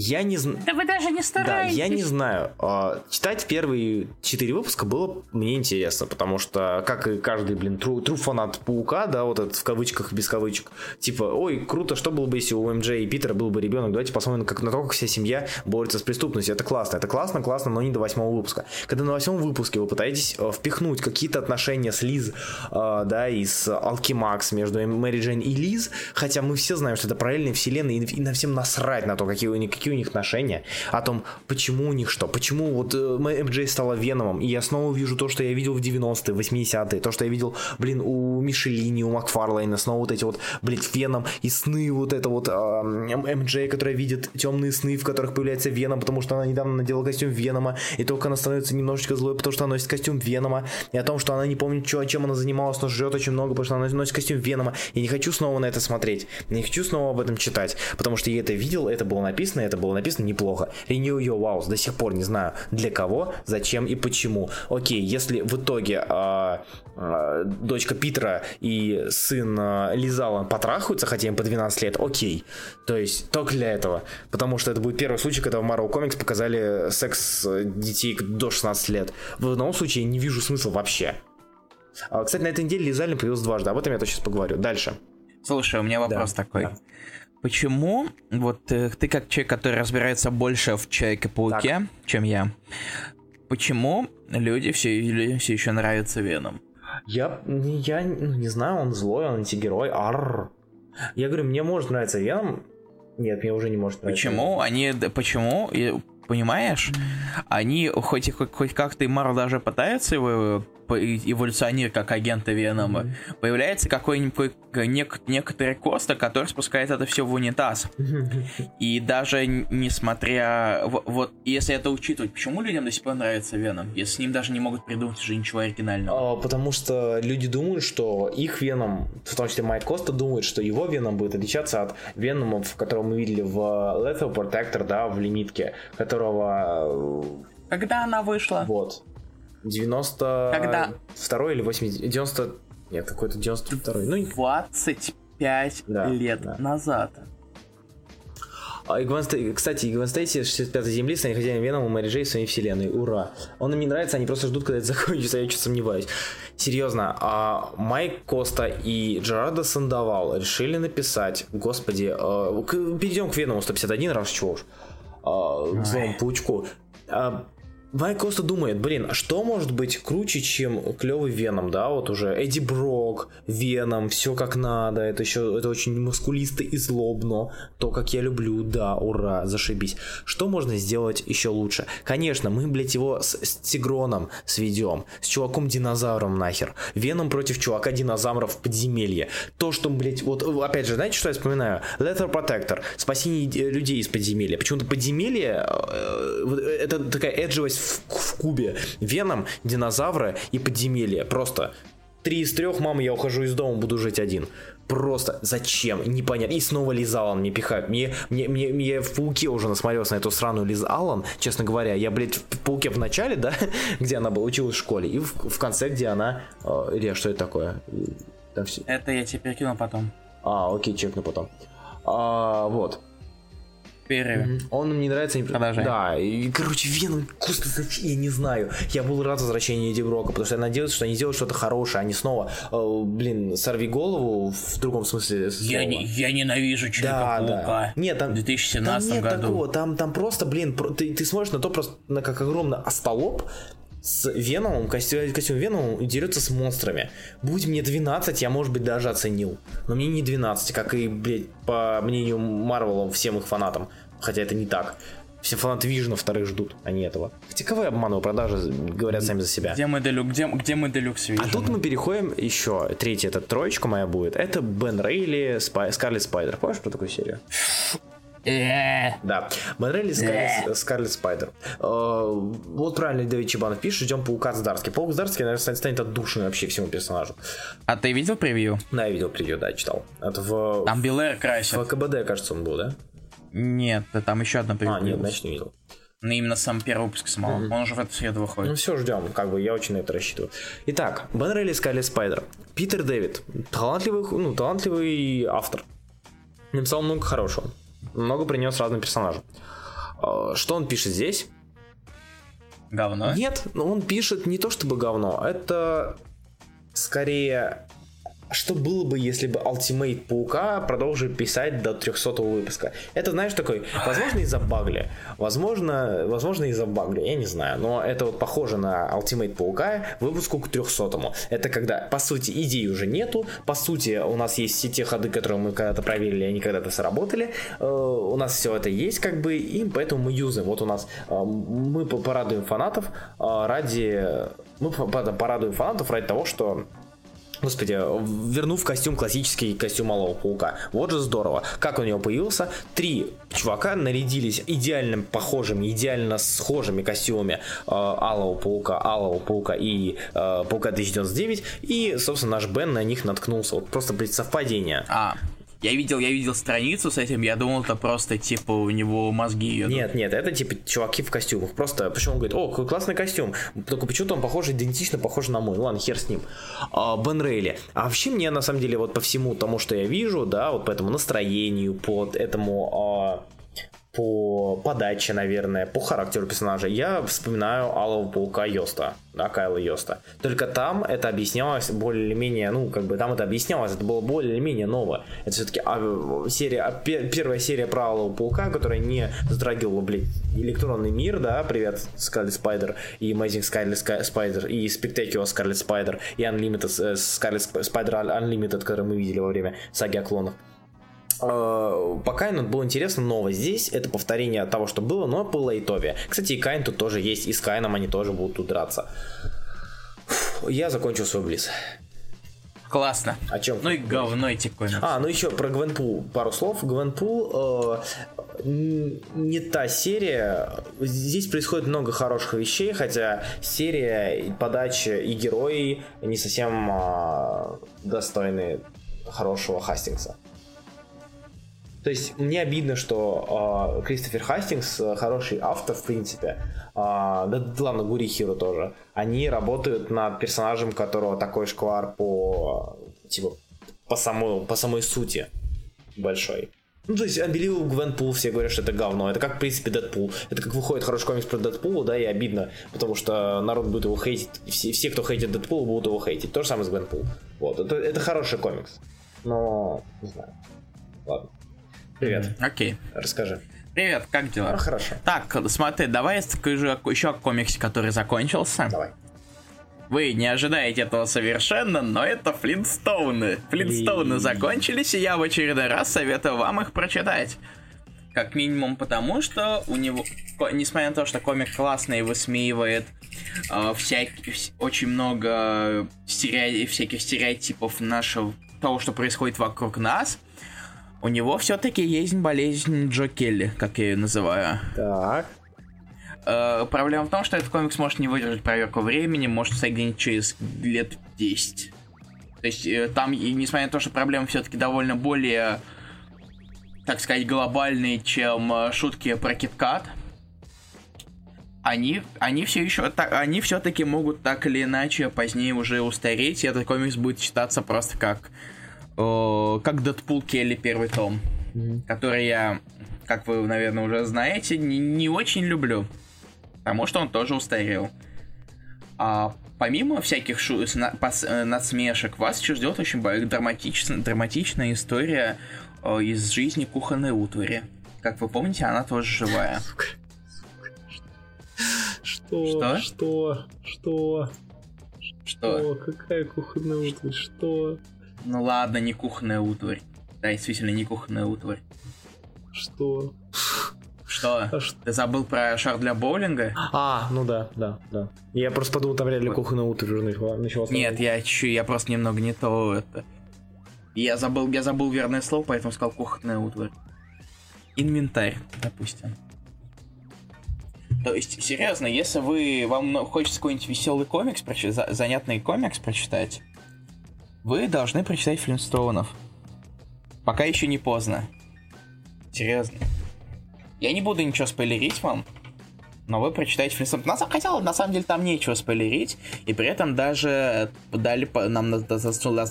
Я не знаю. Да вы даже не стараетесь. Да, я не знаю. А, читать первые четыре выпуска было мне интересно, потому что, как и каждый, блин, тру, тру фанат Паука, да, вот этот в кавычках, без кавычек, типа, ой, круто, что было бы, если у МД и Питера был бы ребенок, давайте посмотрим как, на то, как вся семья борется с преступностью. Это классно, это классно, классно, но не до восьмого выпуска. Когда на восьмом выпуске вы пытаетесь э, впихнуть какие-то отношения с Лиз, э, да, и с Алкимакс между Мэри Джейн и Лиз, хотя мы все знаем, что это параллельные вселенные, и на всем насрать на то, какие них какие у них отношения, о том, почему у них что, почему вот э, МJ стала Веномом, и я снова вижу то, что я видел в 90-е, 80-е, то, что я видел, блин, у Мишелини, у Макфарлейна, снова вот эти вот, блин, Веном и сны, вот это вот э, МД, которая видит темные сны, в которых появляется Веном, потому что она недавно надела костюм Венома, и только она становится немножечко злой, потому что она носит костюм Венома, и о том, что она не помнит, что, чем она занималась, но жрет очень много, потому что она носит костюм Венома. Я не хочу снова на это смотреть, не хочу снова об этом читать, потому что я это видел, это было написано, это было написано неплохо. Renew Your Vows до сих пор не знаю для кого, зачем и почему. Окей, если в итоге э, э, дочка Питера и сын э, Лизала потрахаются, хотя им по 12 лет, окей. То есть только для этого. Потому что это будет первый случай, когда в Marvel Comics показали секс детей до 16 лет. В одном случае не вижу смысла вообще. Кстати, на этой неделе Лизалин появился дважды, об этом я то сейчас поговорю. Дальше. Слушай, у меня вопрос да, такой. Да. Почему, вот э, ты как человек, который разбирается больше в Человеке-пауке, чем я, почему люди все, все еще нравятся Веном? Я, я ну, не знаю, он злой, он антигерой, арр. Я говорю, мне может нравиться Веном, нет, мне уже не может нравиться. Почему? Они, почему? Понимаешь? Они хоть, хоть, хоть как-то и Марл даже пытаются его эволюционирует как агента Венома, mm-hmm. появляется какой-нибудь нек- некоторый Коста, который спускает это все в унитаз. Mm-hmm. И даже несмотря... Вот если это учитывать, почему людям до сих пор нравится Веном, если с ним даже не могут придумать уже ничего оригинального? А, потому что люди думают, что их Веном, в том числе Майк Коста, думает, что его Веном будет отличаться от Веномов, которого мы видели в Lethal Protector, да, в лимитке, которого... Когда она вышла? Вот. 90... Когда? Второй или 80... 90... Нет, какой-то 92 Ну, 20 пять Да, лет да. назад. А, и Гвен Стей- Кстати, и Гвен Стейси 65-й Земли станет хозяином Венома Мэри Джей своей вселенной. Ура. Он им не нравится, они просто ждут, когда это закончится, я что-то сомневаюсь. Серьезно, а Майк Коста и Джерардо Сандовал решили написать, господи, э, к- перейдем к Веному 151, раз чего уж, а, к злому паучку. А, Майк Коста думает, блин, а что может быть круче, чем клевый Веном, да, вот уже Эдди Брок, Веном, все как надо, это еще, это очень мускулисто и злобно, то, как я люблю, да, ура, зашибись. Что можно сделать еще лучше? Конечно, мы, блядь, его с, с Тигроном сведем, с чуваком-динозавром нахер, Веном против чувака-динозавра в подземелье. То, что, блядь, вот, опять же, знаете, что я вспоминаю? Leather Protector, спасение э, людей из подземелья. Почему-то подземелье, э, вот это такая эдживость в, в кубе. Веном, динозавры и подземелье. Просто три из трех, мама, я ухожу из дома, буду жить один. Просто зачем? Непонятно. И снова Лиз Аллен мне пихают. Мне, мне, мне, мне в Пауке уже насмотрелся на эту сраную Лиз Аллен, честно говоря. Я, блядь, в Пауке в начале, да, где она была, училась в школе, и в, в конце, где она... Э, Илья, что это такое? Там все... Это я тебе перекинул потом. А, окей, чекну потом. А, вот. Перерыве. Он мне нравится не Продолжай. Да, и, короче, Веном просто зачем, я не знаю. Я был рад возвращению Эдди Брока, потому что я надеялся, что они сделают что-то хорошее, они снова, э, блин, сорви голову в другом смысле слова. Я, не- я ненавижу Да, Человека-паука. да. Нет, там, В 2017 там нет году. такого, там, там просто, блин, про- ты, ты смотришь на то просто, на как огромный остолоп с Веномом, костюм, костюм Веномом и дерется с монстрами. Будь мне 12, я, может быть, даже оценил. Но мне не 12, как и, блядь, по мнению Марвела, всем их фанатам. Хотя это не так. Все фанаты Вижна вторых ждут, а не этого. Хотя кого я обманываю, продажи говорят сами за себя. Где мы Делюк, где, где мы Делюкс А видим? тут мы переходим еще, третья, это троечка моя будет. Это Бен Рейли, Спай, Скарлетт Спайдер. Помнишь про такую серию? Э, Да, Рейли, Скарлетт, Scarlet Spider. Э, Вот правильно Давид Чебанов пишет, ждем Паука Здарский. Паук Здарский, наверное, станет- отдушиной вообще всему персонажу. А ты видел превью? Да, я видел превью, да, читал. Это в, Там Белэр красит. в КБД, кажется, он был, да? Нет, там еще одна превью. А, нет, значит, не видел. Ну, именно сам первый выпуск самого. Он уже в эту среду Ну выходит. все, ждем, как бы я очень на это рассчитываю. Итак, Бен Рейли, Scarlet Spider. Питер Дэвид. Талантливый, ну, талантливый автор. Написал много хорошего. Много принес разным персонажам. Э, Что он пишет здесь? Говно. Нет, но он пишет не то чтобы говно, это скорее что было бы, если бы Ultimate Паука продолжили писать до 300 выпуска? Это, знаешь, такой, возможно, из-за багли, возможно, возможно, из-за багли, я не знаю, но это вот похоже на Ultimate Паука выпуску к 300 Это когда, по сути, идей уже нету, по сути, у нас есть все те ходы, которые мы когда-то проверили, они когда-то сработали, э, у нас все это есть, как бы, и поэтому мы юзаем. Вот у нас, э, мы по- порадуем фанатов э, ради, мы по- по- порадуем фанатов ради того, что Господи, вернув костюм, классический костюм Малого Паука. Вот же здорово. Как у него появился? Три чувака нарядились идеально похожими, идеально схожими костюмами э, Алого Паука, Алого Паука и э, Паука 2099. И, собственно, наш Бен на них наткнулся. Вот просто, блядь, совпадение. А, я видел, я видел страницу с этим, я думал, это просто, типа, у него мозги. Нет, нет, это типа чуваки в костюмах. Просто почему он говорит, о, какой классный костюм. Только почему-то он похож, идентично похож на мой. Ну ладно, хер с ним. А, Бен Рейли. А вообще мне на самом деле вот по всему тому, что я вижу, да, вот по этому настроению, по этому а, по подаче, наверное, по характеру персонажа, я вспоминаю Алого Паука Йоста, да, Кайла Йоста. Только там это объяснялось более-менее, ну, как бы там это объяснялось, это было более-менее ново. Это все-таки серия, а, пе- первая серия про Алого Паука, которая не затрагивала, блядь, электронный мир, да, привет, Scarlet Spider, и Amazing Scarlet Spider, и Spectacular Scarlet Spider, и Unlimited Scarlet Spider Unlimited, который мы видели во время саги о клонах. Э, По Кайну было интересно, ново здесь это повторение того, что было, но полайтовее. Кстати, и Кайн тут тоже есть, и с Кайном они тоже будут тут драться. Фу, Я закончил свой блиц. Классно. О чем? Ну и говно эти коины. А, ну еще про Гвенпул пару слов. Гвенпул э, не та серия. Здесь происходит много хороших вещей, хотя серия, и подача и герои не совсем э, достойны хорошего Хастингса. То есть мне обидно, что э, Кристофер Хастингс э, хороший автор, в принципе. А, да, ладно, Гури Хиро тоже. Они работают над персонажем, которого такой шквар по э, типа по самой, по самой сути большой. Ну, то есть, Unbelievable Гвенпул, все говорят, что это говно. Это как, в принципе, Дэдпул. Это как выходит хороший комикс про Дэдпула, да, и обидно, потому что народ будет его хейтить. Все, все кто хейтит Дэдпула, будут его хейтить. То же самое с Гвенпул. Вот, это, это хороший комикс. Но, не знаю. Ладно. Привет. Окей. Расскажи. Привет, как дела? Ну, хорошо. Так, смотри, давай я скажу еще о комиксе, который закончился. Давай. Вы не ожидаете этого совершенно, но это Флинстоуны. Флинстоуны И- закончились, и я в очередной раз советую вам их прочитать. Как минимум потому, что у него, несмотря на то, что комик классный и высмеивает э, всяк- вс- очень много стерео- всяких стереотипов нашего того, что происходит вокруг нас, у него все-таки есть болезнь Джо Келли, как я ее называю. Так. Э, проблема в том, что этот комикс может не выдержать проверку времени, может где-нибудь через лет 10. То есть э, там, и несмотря на то, что проблемы все-таки довольно более, так сказать, глобальные, чем э, шутки про киткат, они, они все еще, та- они все-таки могут так или иначе позднее уже устареть, и этот комикс будет считаться просто как, э, как Дэдпул Келли первый том, который я, как вы, наверное, уже знаете, не, не очень люблю, потому что он тоже устарел. А помимо всяких шу- сна- пос- э, надсмешек, вас еще ждет очень драматичная, драматичная история э, из жизни кухонной утвари. Как вы помните, она тоже живая. Что? Что? Что? Что? Что? Какая кухонная утварь? Что? Ну ладно, не кухонная утварь. Да, действительно, не кухонная утварь. Что? Что? А что? Ты забыл про шар для боулинга? А, ну да, да, да. Я просто подумал, там реально Вот. кухонная утварь уже начала- началась. Нет, я чуть, я просто немного не то это. Я забыл, я забыл верное слово, поэтому сказал кухонная утварь. Инвентарь, допустим. То есть, серьезно, если вы вам ну, хочется какой-нибудь веселый комикс, прочи- за- занятный комикс прочитать, вы должны прочитать Флинстоунов. Пока еще не поздно. Серьезно. Я не буду ничего спойлерить вам, но вы прочитаете Флинстоунов. На, самом- хотя, на самом деле, там нечего спойлерить, и при этом даже дали по- нам на- достаточно...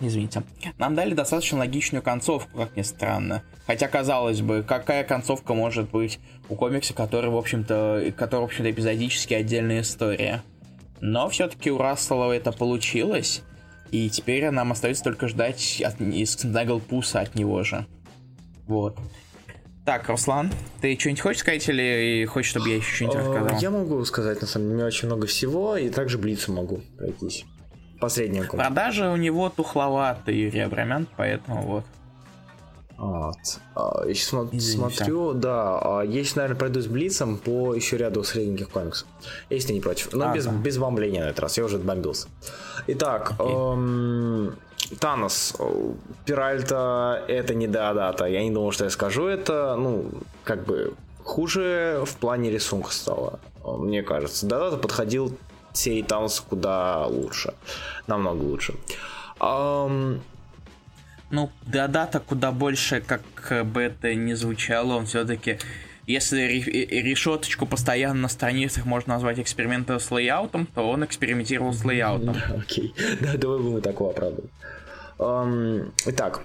Извините. Нам дали достаточно логичную концовку, как ни странно. Хотя, казалось бы, какая концовка может быть у комикса, который, в общем-то, который, в общем-то, эпизодически отдельная история. Но все-таки у Рассела это получилось, и теперь нам остается только ждать от, из Снэглпуса от него же. Вот. Так, Руслан, ты что-нибудь хочешь сказать или хочешь, чтобы я еще что-нибудь Э, рассказал? Я могу сказать, на самом деле, у меня очень много всего, и также Блицу могу пройтись. Комикс. Продажи у него тухловатые, Абрамян, поэтому вот. Вот. А, Я сейчас Извини, смотрю, да, а, есть, наверное, пройду с Блицем по еще ряду средненьких комиксов. Если не против. Но А, без, да. без бомбления на этот раз, я уже отбомбился. Итак, эм, Танос. Пиральта это не Деодата. Я не думал, что я скажу это. Ну, как бы хуже в плане рисунка стало, э, мне кажется. Деодата подходил серии Таноса куда лучше. Намного лучше. Ам, Ну, Деодата куда больше, как бы это ни звучало, он все-таки... Если э, решеточку постоянно на страницах можно назвать экспериментом с лейаутом, то он экспериментировал с лейаутом. Окей, да, давай будем так его оправдывать. Эм, Итак,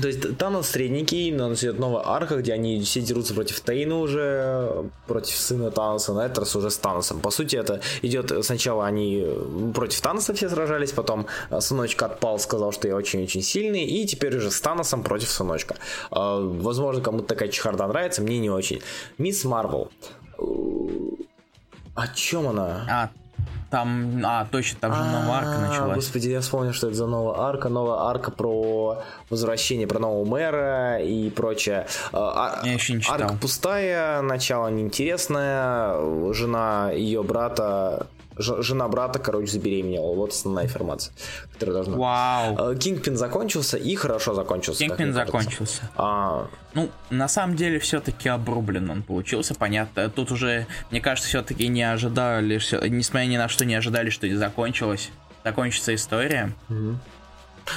то есть Танос средненький, но нас идет новая арка, где они все дерутся против Тейна уже, против сына Таноса, на этот раз уже с Таносом. По сути, это идет сначала они против Таноса все сражались, потом э, сыночка отпал, сказал, что я очень-очень сильный, и теперь уже с Таносом против сыночка. Э, Возможно, кому-то такая чехарда нравится, мне не очень. Мисс Марвел. О чем она? А, там... А, точно, там же новая арка А, началась. Господи, я вспомнил, что это за новая арка. Новая арка про возвращение, про нового мэра и прочее. А, а- Я еще не читал. Арка пустая, начало неинтересное. Жена ее брата... Жена брата, короче, забеременела. Вот основная информация, которая должна... Вау. Кингпин закончился и хорошо закончился. Кингпин закончился. А, Ну, на самом деле, все-таки обрублен он получился, понятно. Тут уже, мне кажется, все-таки не ожидали, всё- несмотря ни на что, не ожидали, что и закончилось. Закончится история.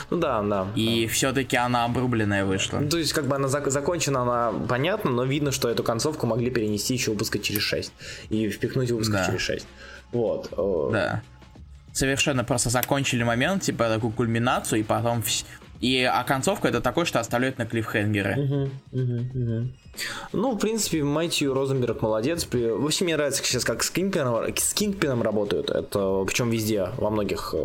ну да, да. И все-таки она обрубленная вышла. Ну, то есть, как бы она зак- закончена, она понятна, но видно, что эту концовку могли перенести еще выпуска через 6. И впихнуть выпуска Да. через 6. Вот. э, Да. совершенно просто закончили момент, типа такую кульминацию, и потом... И, а концовка это такое, что оставляют на клиффхенгеры. Мгм, мгм, мгм. Ну, в принципе, Мэтью Розенберг молодец. При- Вообще мне нравится сейчас, как с Кингпином, с Кингпином работают. Это причем везде, во многих, э,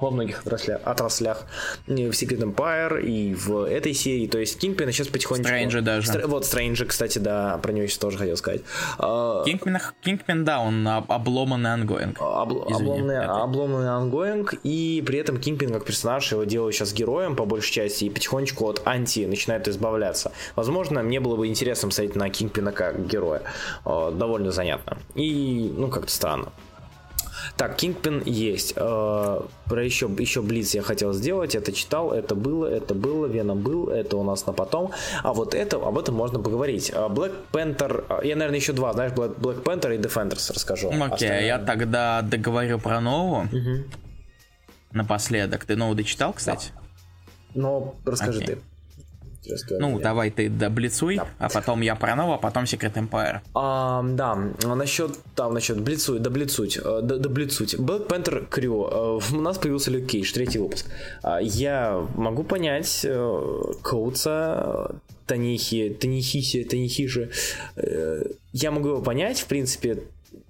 во многих отраслях, отраслях. И в Secret Empire, и в этой серии. То есть Кингпина сейчас потихонечку... Стрэнджа даже. Стр- Вот, Стрэнджа, кстати, да, про него сейчас тоже хотел сказать. А, Кингпин, Кингпин, да, он об- обломанный ongoing. Извини, обломанный, это- обломанный ongoing, и при этом Кингпин как персонаж его делают сейчас героем по большей части, и потихонечку от анти начинает избавляться. Возможно, мне было бы интересно смотреть на Кингпина как героя. Э, Довольно занятно. И, ну, как-то странно. Так, Кингпин есть. Э, Про еще, еще Блиц я хотел сделать. Это читал, это было, это было, Веном был, это у нас на потом. А вот это, об этом можно поговорить. Э, Black Panther, я, наверное, еще два, знаешь, Black, Black Panther и Defenders расскажу. Окей, Остальное- я тогда договорю про новую. Напоследок. Ты новую дочитал, кстати? Но расскажи Окей. ты. Ну, давай ты доблицуй, а потом я про новую, а потом Secret Empire. А, да, насчет там, насчет блицу, да блицуть, э, да, да блицуть. Black Panther Crew. э, У нас появился Люк Кейдж, третий выпуск. А, Я могу понять э, Коутса, Танихи, Танихиси, Танихиши. Я могу его понять, в принципе,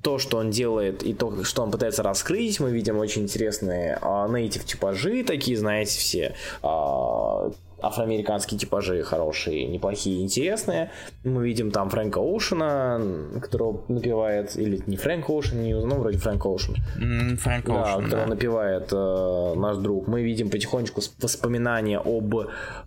то, что он делает, и то, что он пытается раскрыть, мы видим очень интересные а, нейтив типажи, такие, знаете, все а, афроамериканские типажи хорошие, неплохие, интересные. Мы видим там Фрэнка Оушена, которого напевает, или не Фрэнк Оушен, не ну, вроде Фрэнк Оушен, М, Фрэнк да, Оушен, которого да. напевает э, наш друг. Мы видим потихонечку воспоминания об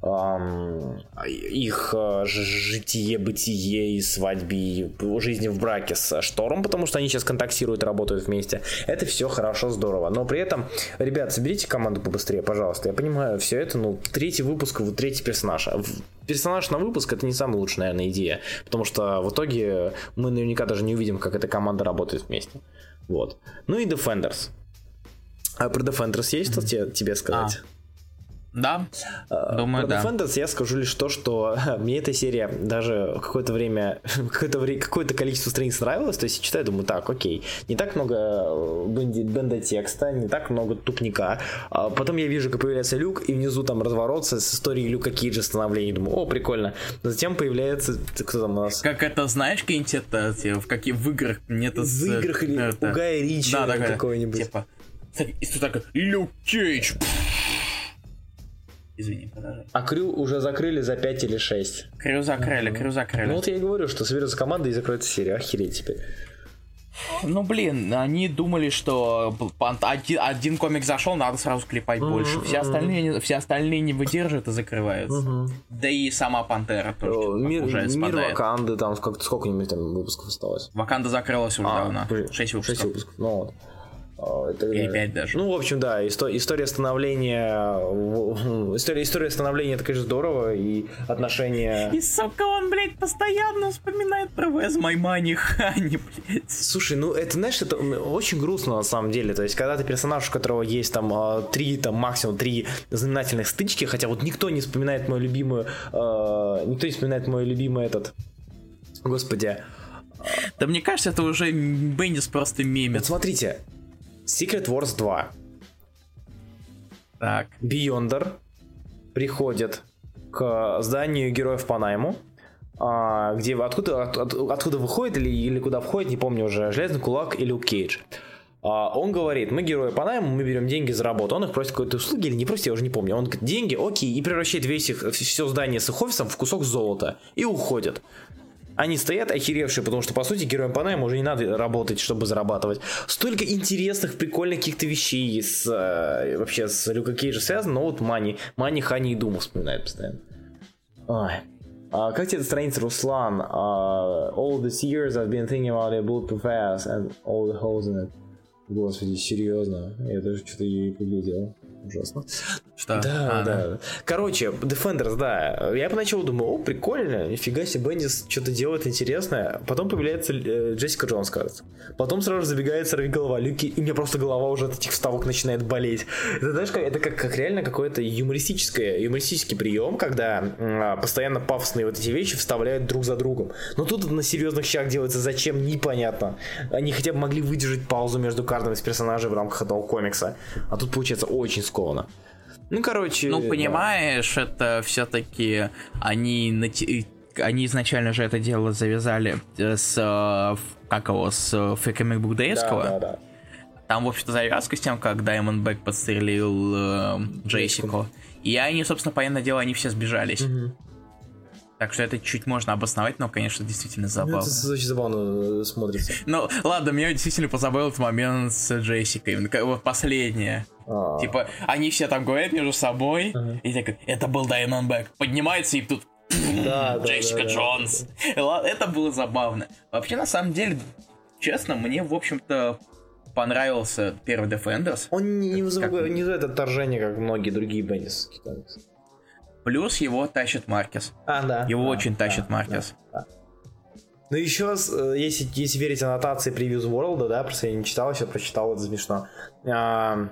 ам, их э, житие, бытие и свадьбе, и жизни в браке с Штором, потому что они сейчас контактируют работают вместе. Это все хорошо, здорово. Но при этом, ребят, соберите команду побыстрее, пожалуйста. Я понимаю, все это, ну, третий выпуск, вот третий персонаж. А Персонаж на выпуск это не самая лучшая, наверное, идея. Потому что в итоге мы наверняка даже не увидим, как эта команда работает вместе. Вот. Ну и Defenders. А про Defenders есть что те- тебе сказать? Да, А, думаю, да. Defenders я скажу лишь то, что мне эта серия даже какое-то время, какое-то, вре- какое-то количество страниц нравилось, то есть я читаю, думаю, так, окей, не так много э, бенда текста, не так много тупника, А потом я вижу, как появляется люк, и внизу там разворот с историей Люка Кейджа становления, думаю, о, прикольно. Затем появляется, кто там у нас? Как это, знаешь, какие-нибудь это, в каких в играх нет В играх или у Гая Ричи да, какой-нибудь. Типа, и тут так, Люк Кейдж. Извини, подожди. А Крю уже закрыли за 5 или 6. Крю закрыли, крю закрыли. Ну вот я и говорю, что соберется команда и закроется серия. Охереть теперь. Ну, блин, они думали, что один, один комик зашел, надо сразу клепать больше. Все остальные, не- все остальные не выдерживают и закрываются. Да и сама Пантера тоже что-то Мир, уже мир. Ваканды, там как сколько-нибудь там выпусков осталось? Ваканда закрылась уже давно. блин, Шесть выпусков. Шесть выпусков, ну вот. А, это- Или пять даже. Ну, в общем, да, исто- история становления... История, история становления, это, конечно, здорово, и отношения... И, сука, он, блядь, постоянно вспоминает про Where's My Money, Хани, блядь. Слушай, ну это, знаешь, это очень грустно на самом деле. То есть, когда ты персонаж, у которого есть там а, три, там максимум три знаменательных стычки, хотя вот никто не вспоминает мою любимую, а, никто не вспоминает мой любимый этот, господи, Да мне кажется, это уже Бендис просто вот мемит. смотрите, Secret Wars 2, Так. Beyonder приходит к зданию героев по найму, а, где откуда, от- от- откуда выходит или, или куда входит, не помню уже, Железный Кулак или Люк Кейдж. А, Он говорит, мы герои по найму, мы берем деньги за работу. Он их просит какой-то услуги или не просит, я уже не помню. Он говорит, деньги, окей, и превращает весь их, все здание с их офисом в кусок золота. И уходит. Они стоят охеревшие, потому что, по сути, героям по найму уже не надо работать, чтобы зарабатывать. Столько интересных, прикольных каких-то вещей с, э, вообще с Люка Кейджа связано, но вот Мани, Мани, Хани и Думу вспоминает постоянно. Ой. А, как тебе эта страница, Руслан? А, all these years I've been thinking about a bulletproof ass and all the holes in it. Господи, серьезно? Я даже что-то ее и поглядел. Ужасно. Что? Да, А, да. Короче, Defenders, да. Я поначалу думал, о, прикольно, нифига себе, Бендис что-то делает интересное. Потом появляется э, Джессика Джонс, кажется. Потом сразу же забегает сорви голова Люки, и у меня просто голова уже от этих вставок начинает болеть. Это знаешь, как, это как, как реально какое-то юмористическое, юмористический прием, когда м, постоянно пафосные вот эти вещи вставляют друг за другом. Но тут на серьезных щах делается зачем, непонятно. Они хотя бы могли выдержать паузу между каждым из персонажей в рамках одного комикса. А тут получается очень скованно. Ну, короче... Ну, да. понимаешь, это все-таки они нати- они изначально же это дело завязали э, с э, как его с э, Comic Book Да, да, да. Там, в общем-то, завязка с тем, как Даймонд Бэк подстрелил э, Джессику. И они, собственно, понятное дело, они все сбежались. Так что это чуть можно обосновать, но, конечно, действительно Ну, забавно. Это очень забавно э, смотрится. Ну, ладно, меня действительно позабавил этот момент с Джессикой. Ну, как- Вот последнее. А. Типа, они все там говорят между собой, и так, это был Даймонд Бэк. Поднимается и тут Да, Джессика да, да. Джонс. Это было забавно. Вообще, на самом деле, честно, мне, в общем-то, понравился первый Defenders. Он не, не Как- вызывает, не вызывает отторжение, как многие другие Беннисовские комиксы. Плюс его тащит Маркес. А, да. Его Да, очень да, тащит Маркес. Ну еще, э, если, если верить аннотации Previews World, да, просто я не читал еще, прочитал, это смешно. А,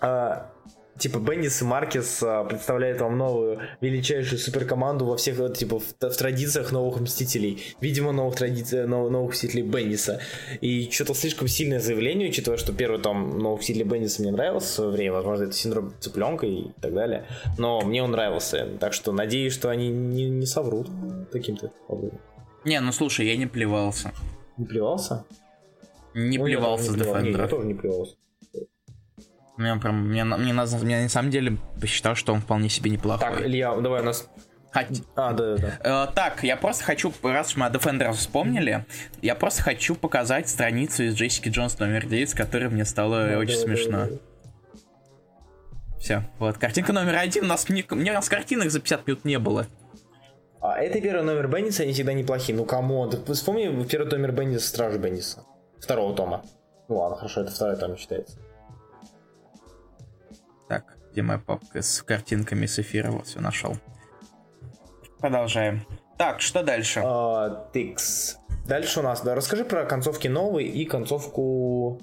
а, типа Бендис и Маркес а, представляют вам новую величайшую суперкоманду во всех, вот, типа, в, в традициях новых Мстителей. Видимо, новых традиций, нов- новых Мстителей Бендиса. И что-то слишком сильное заявление, учитывая, что первый том новых Мстителей Бендиса мне нравился в свое время, возможно, это синдром цыпленка и так далее. Но мне он нравился, так что надеюсь, что они не, не соврут таким-то образом. Не, ну слушай, я не плевался. Не плевался? Не Ну, плевался с. Не, я тоже не плевался. Мне прям, мне, на- мне, на, мне на самом деле посчитал, что он вполне себе неплохой. Так, Илья, давай у нас... Хот- А, да, да, да. Э, так, я просто хочу, раз уж мы о Defender вспомнили, я просто хочу показать страницу из Джессики Джонс номер 9, с которой мне стало очень Давай, смешно. давай, давай. Все, вот, картинка номер один, у нас не, у нас картинок за 50 минут не было. А это первый номер Бенниса, они всегда неплохие. Ну, ты вспомни первый номер Бенниса, Стражи Бенниса. Второго тома. Ну ладно, хорошо, это второй том считается. Где моя папка с картинками с эфира? Вот, все нашел. Продолжаем. Так, что дальше? А, Тикс. Дальше у нас, да, расскажи про концовки новые и концовку...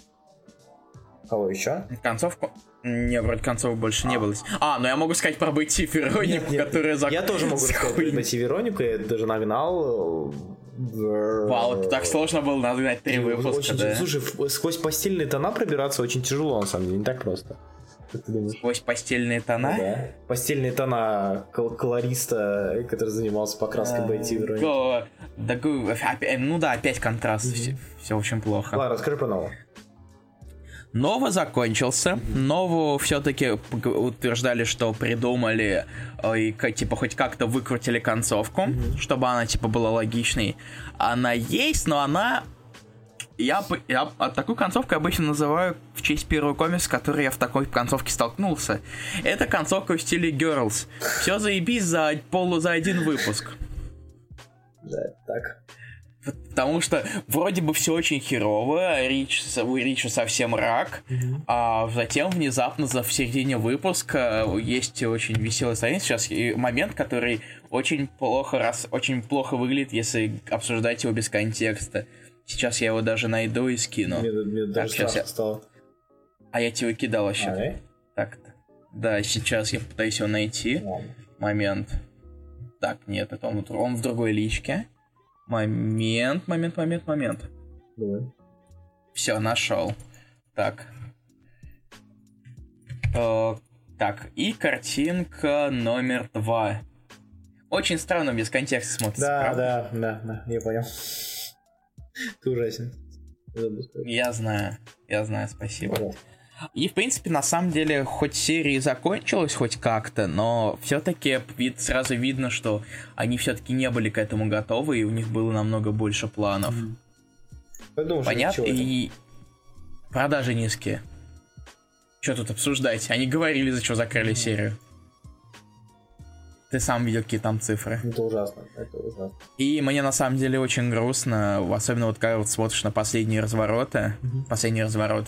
Кого еще? Концовку? Не, вроде концовок больше не было. А, ну я могу сказать про Бетти Веронику, которая зак- Я тоже могу рассказать Хуй. про Бетти Веронику, я даже нагнал. Вау, это так сложно было нагнать три выпуска, Очень, да? Слушай, сквозь постельные тона пробираться очень тяжело, на самом деле, не так просто. Как ты думаешь? Сквозь постельные тона? Да. Постельные тона кол- колориста, который занимался покраской. Го- да, го- опя- ну да, опять контраст. Все, очень плохо. Ладно, расскажи про нового. Нова закончился. Нову все-таки утверждали, что придумали э, и типа хоть как-то выкрутили концовку, чтобы она типа была логичной. Она есть, но она я, я а такую концовку обычно называю в честь первого комикса, который я в такой концовке столкнулся. Это концовка в стиле Girls. Все заебись за полу за один выпуск. Да, так. Потому что вроде бы все очень херово, Рич, у Рича совсем рак, а затем внезапно за в середине выпуска есть очень веселая страница сейчас и момент, который очень плохо раз очень плохо выглядит, если обсуждать его без контекста. Сейчас я его даже найду и скину. Мне, мне даже сейчас я- стало. А я тебе кидал вообще. А? Так, да, сейчас я пытаюсь его найти. Ладно. Момент. Так, нет, это он, он в другой личке. Момент, момент, момент, момент. Давай. Все, нашел. Так. Э, так, и картинка номер два. Очень странно без контекста смотрится, Да, правда? да, да, да, я понял. Ты ужасен. Я знаю, я знаю, спасибо. И, в принципе, на самом деле, хоть серия закончилась хоть как-то, но все-таки вид, сразу видно, что они все-таки не были к этому готовы, и у них было намного больше планов. Думаешь, Понятно? И продажи низкие. Что тут обсуждать? Они говорили, за что закрыли серию. Ты сам видел, какие там цифры. Это ужасно, это ужасно. И мне на самом деле очень грустно, особенно вот когда вот смотришь на последние развороты, последний разворот,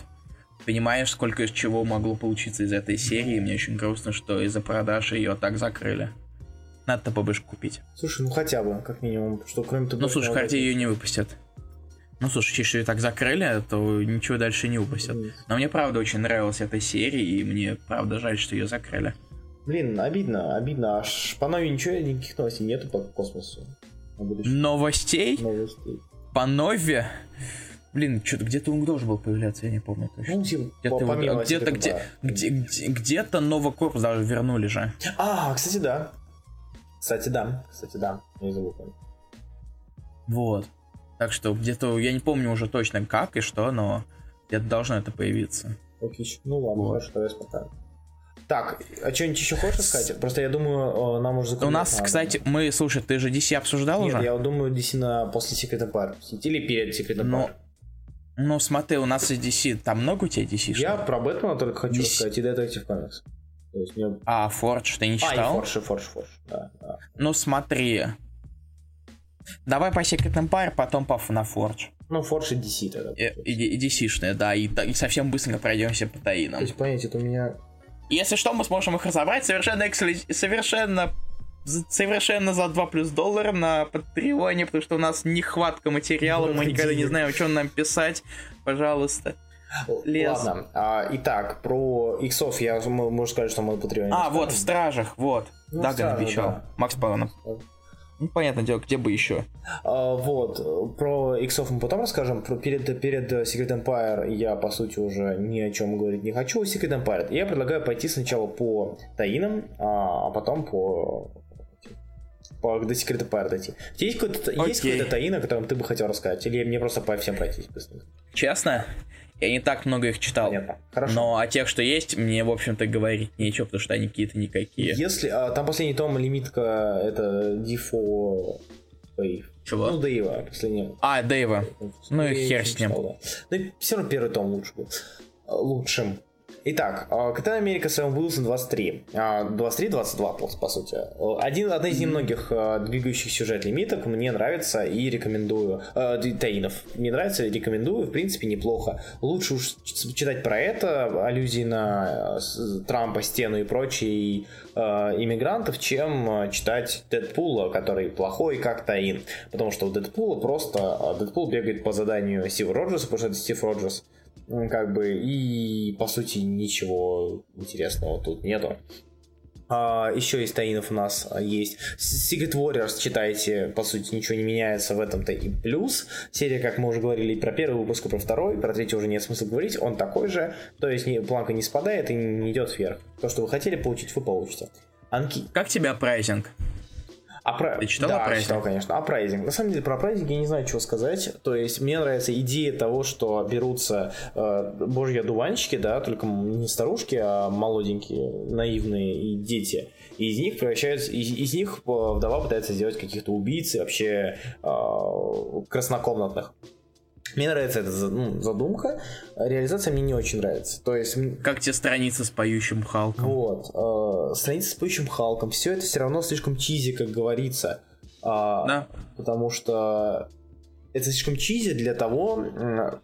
понимаешь, сколько из чего могло получиться из этой серии. Мне очень грустно, что из-за продаж ее так закрыли. Надо побольше купить. Слушай, ну хотя бы, как минимум, что кроме того... Ну, слушай, Харди ее не выпустят. Ну, слушай, если ее так закрыли, то ничего дальше не выпустят. Но мне, правда, очень нравилась эта серия, и мне, правда, жаль, что ее закрыли. Блин, обидно, обидно. Аж по новой ничего, никаких новостей нету по космосу. Новостей? Новостей. По нове? Блин, что-то где-то он должен был появляться, я не помню точно. Ну, типа, где-то по- его- где-то Secret где, где, где, где-то новый корпус даже вернули же. А, кстати, да. Кстати, да. Кстати, да. Я забыл. Вот. Так что где-то, я не помню уже точно как и что, но где-то должно это появиться. Окей. Ну ладно, Вот. хорошо, давай спокойно. Так, а что-нибудь еще хочешь сказать? Просто я думаю, э, нам уже У закругляться нас, надо. кстати, мы, слушай, ты же DC обсуждал Нет, уже? я думаю, DC на после Secret Empire. Или перед Secret Empire. Ну, ну, смотри, у нас из DC, там много у тебя DC? я про Бэтмена только хочу DC. сказать, и Detective Comics. То есть мне... А, Фордж, ты не А, и читал? Форш, и Форш, Форш, да, да. Ну, смотри. Давай по Secret Empire, потом по на Фордж. Ну, Форш и DC тогда. И, и, и DC-шные, да, и, и совсем быстренько пройдемся по То таинам. есть, понимаете, это у меня... Если что, мы сможем их разобрать совершенно эксклю- совершенно совершенно за 2 плюс доллара на Патреоне, потому что у нас нехватка материала, мы никогда не знаем, что нам писать. Пожалуйста. Лес. Ладно, а, итак, про иксов я, можно сказать, что мы на Патреоне А, вот, в Стражах, вот. Ну, Даган обещал. да. Макс Павлов. Ну, понятное дело, где бы еще. А, вот, про иксов мы потом расскажем. Про перед, перед Secret Empire я, по сути, уже ни о чем говорить не хочу. Secret Empire. Я предлагаю пойти сначала по таинам, а, а потом по по до Secret Empire дойти. У тебя есть какой-то, есть Окей. какой-то таин, о котором ты бы хотел рассказать? Или мне просто по всем пройтись быстренько? Честно, я не так много их читал. Понятно. Хорошо. Но о тех, что есть, мне, в общем-то, говорить нечего, потому что они какие-то никакие. Если а, там последний том лимитка это D4 Wave. Чего? Ну, Дэйва, последний. А, Дэйва. Ну и хер с ним. да. Ну все равно первый том лучше был. Лучшим. Итак, а, Капитан Америка Сэм Уилсон 23. 23-22, по, по сути. А, Один, одна из немногих а, двигающих сюжет лимиток мне нравится и рекомендую. а, д- Таинов. Мне нравится и рекомендую, в принципе, неплохо. Лучше уж читать про это, аллюзии на а, Трампа, стену и прочие а, иммигрантов, чем а, читать Дэдпула, который плохой, как Таин. Потому что у Дэдпула просто... а, Дэдпул бегает по заданию Стива Роджерса, потому что это Стив Роджерс. Как бы, и по сути ничего интересного тут нету. А, еще из таинов у нас а, есть Secret Warriors, читайте, по сути ничего не меняется в этом-то и плюс. Серия, как мы уже говорили, про первый выпуск, и про второй, про третий уже нет смысла говорить, он такой же, то есть не- планка не спадает и не идет вверх. То, что вы хотели получить, вы получите. Анки... Как тебе прайзинг? А про... Ты читал да, Uprising? читал, конечно. Апрайзинг. На самом деле, про Апрайзинг я не знаю, чего сказать. То есть, мне нравится идея того, что берутся э, божьи одуванчики, да, только не старушки, а молоденькие, наивные и дети. И из них превращаются, из, из них э, вдова пытается сделать каких-то убийц и вообще э, краснокомнатных. Мне нравится эта ну, задумка. Реализация мне не очень нравится. То есть, Как тебе страница с поющим Халком? вот. э, страница с поющим Халком. Все это все равно слишком чизи, как говорится. А, Да. Потому что это слишком чизи для того,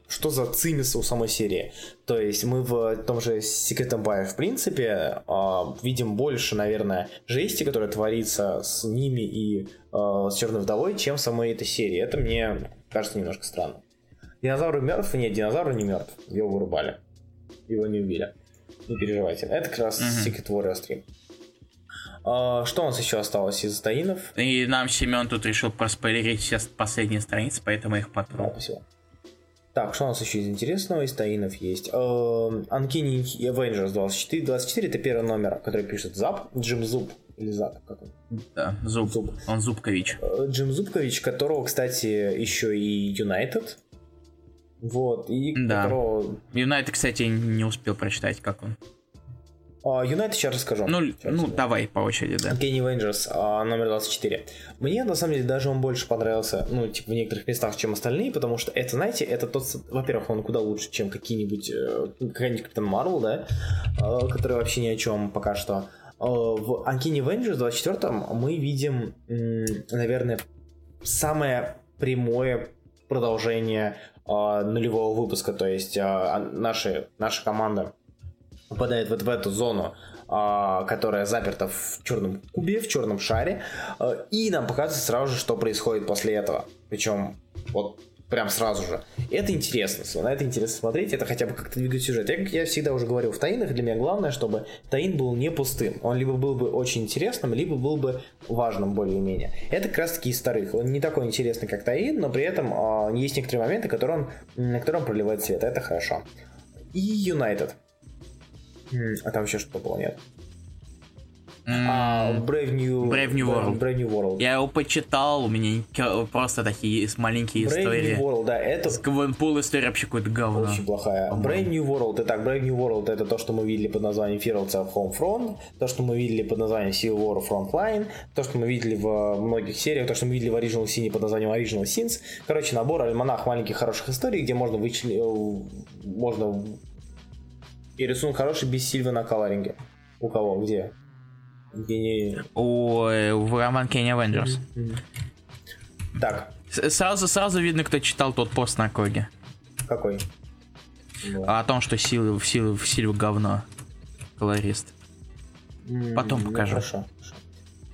что за цимиса у самой серии. То есть мы в том же Secret Empire, в принципе, а, видим больше, наверное, жести, которая творится с ними и а, с Черной Вдовой, чем в самой этой серии. Это мне кажется немножко странно. Динозавр мертв? Нет, динозавр не мертв. Его вырубали. Его не убили. Не переживайте. Это как раз Мгм. Secret Warrior стрим. А, что у нас еще осталось из таинов? И нам Семен тут решил проспойлерить все последние страницы, поэтому их Да, потру. спасибо. Так, что у нас еще из интересного? Из таинов есть. Uncanny Avengers 24. 24 это первый номер, который пишет Зап. Джим Зуб. Или Зап, как он? Да, Зуб. Зуб. Он Зубкович. Э, Джим Зубкович, которого, кстати, еще и United. Вот, и Да. которого... Юнайтед, кстати, не успел прочитать, как он. А, United сейчас расскажу. Ну, Сейчас ну расскажу. давай по очереди, да. Uncanny Avengers а, номер 24. Мне, на самом деле, даже он больше понравился, ну, типа, в некоторых местах, чем остальные, потому что это, знаете, это тот, во-первых, он куда лучше, чем какие-нибудь, э, какая-нибудь Капитан Марвел, да, э, который вообще ни о чем пока что. В Uncanny Avengers 24 мы видим, наверное, самое прямое продолжение нулевого выпуска, то есть э, наши, наша команда попадает вот в эту зону, которая заперта в черном кубе, в черном шаре, и нам показывают сразу же, что происходит после этого. Причем вот прям сразу же. Это интересно, на это интересно смотреть, это хотя бы как-то двигает сюжет. Я, как я всегда уже говорил в Таинах, для меня главное, чтобы Таин был не пустым. Он либо был бы очень интересным, либо был бы важным более-менее. Это как раз таки из старых. Он не такой интересный, как Таин, но при этом э, есть некоторые моменты, которые он, на которые он проливает свет. Это хорошо. И Юнайтед. А там еще что-то было, нет? А, Brave New, Brave New World. Brave New World. Я его почитал, у меня просто такие маленькие Brave истории. New World, да, это Сквенпул история вообще какое-то говно. очень плохая. Brave New World, итак, Brave New World это то, что мы видели под названием Fearless of Homefront, то, что мы видели под названием Civil War Frontline, то, что мы видели в многих сериях, то, что мы видели в Original Sin под названием Original Sins. Короче, набор альманах маленьких хороших историй, где можно вычленить, можно и рисунок хороший без Сильвы на колоринге. У кого? Где? Не... У, э, в роман Kenny Avengers. Так, Сразу, сразу видно, кто читал тот пост на Коге. какой? Вот. О том, что силы, в силы, в силе говно. Колорист. потом Ну, покажу. Хорошо.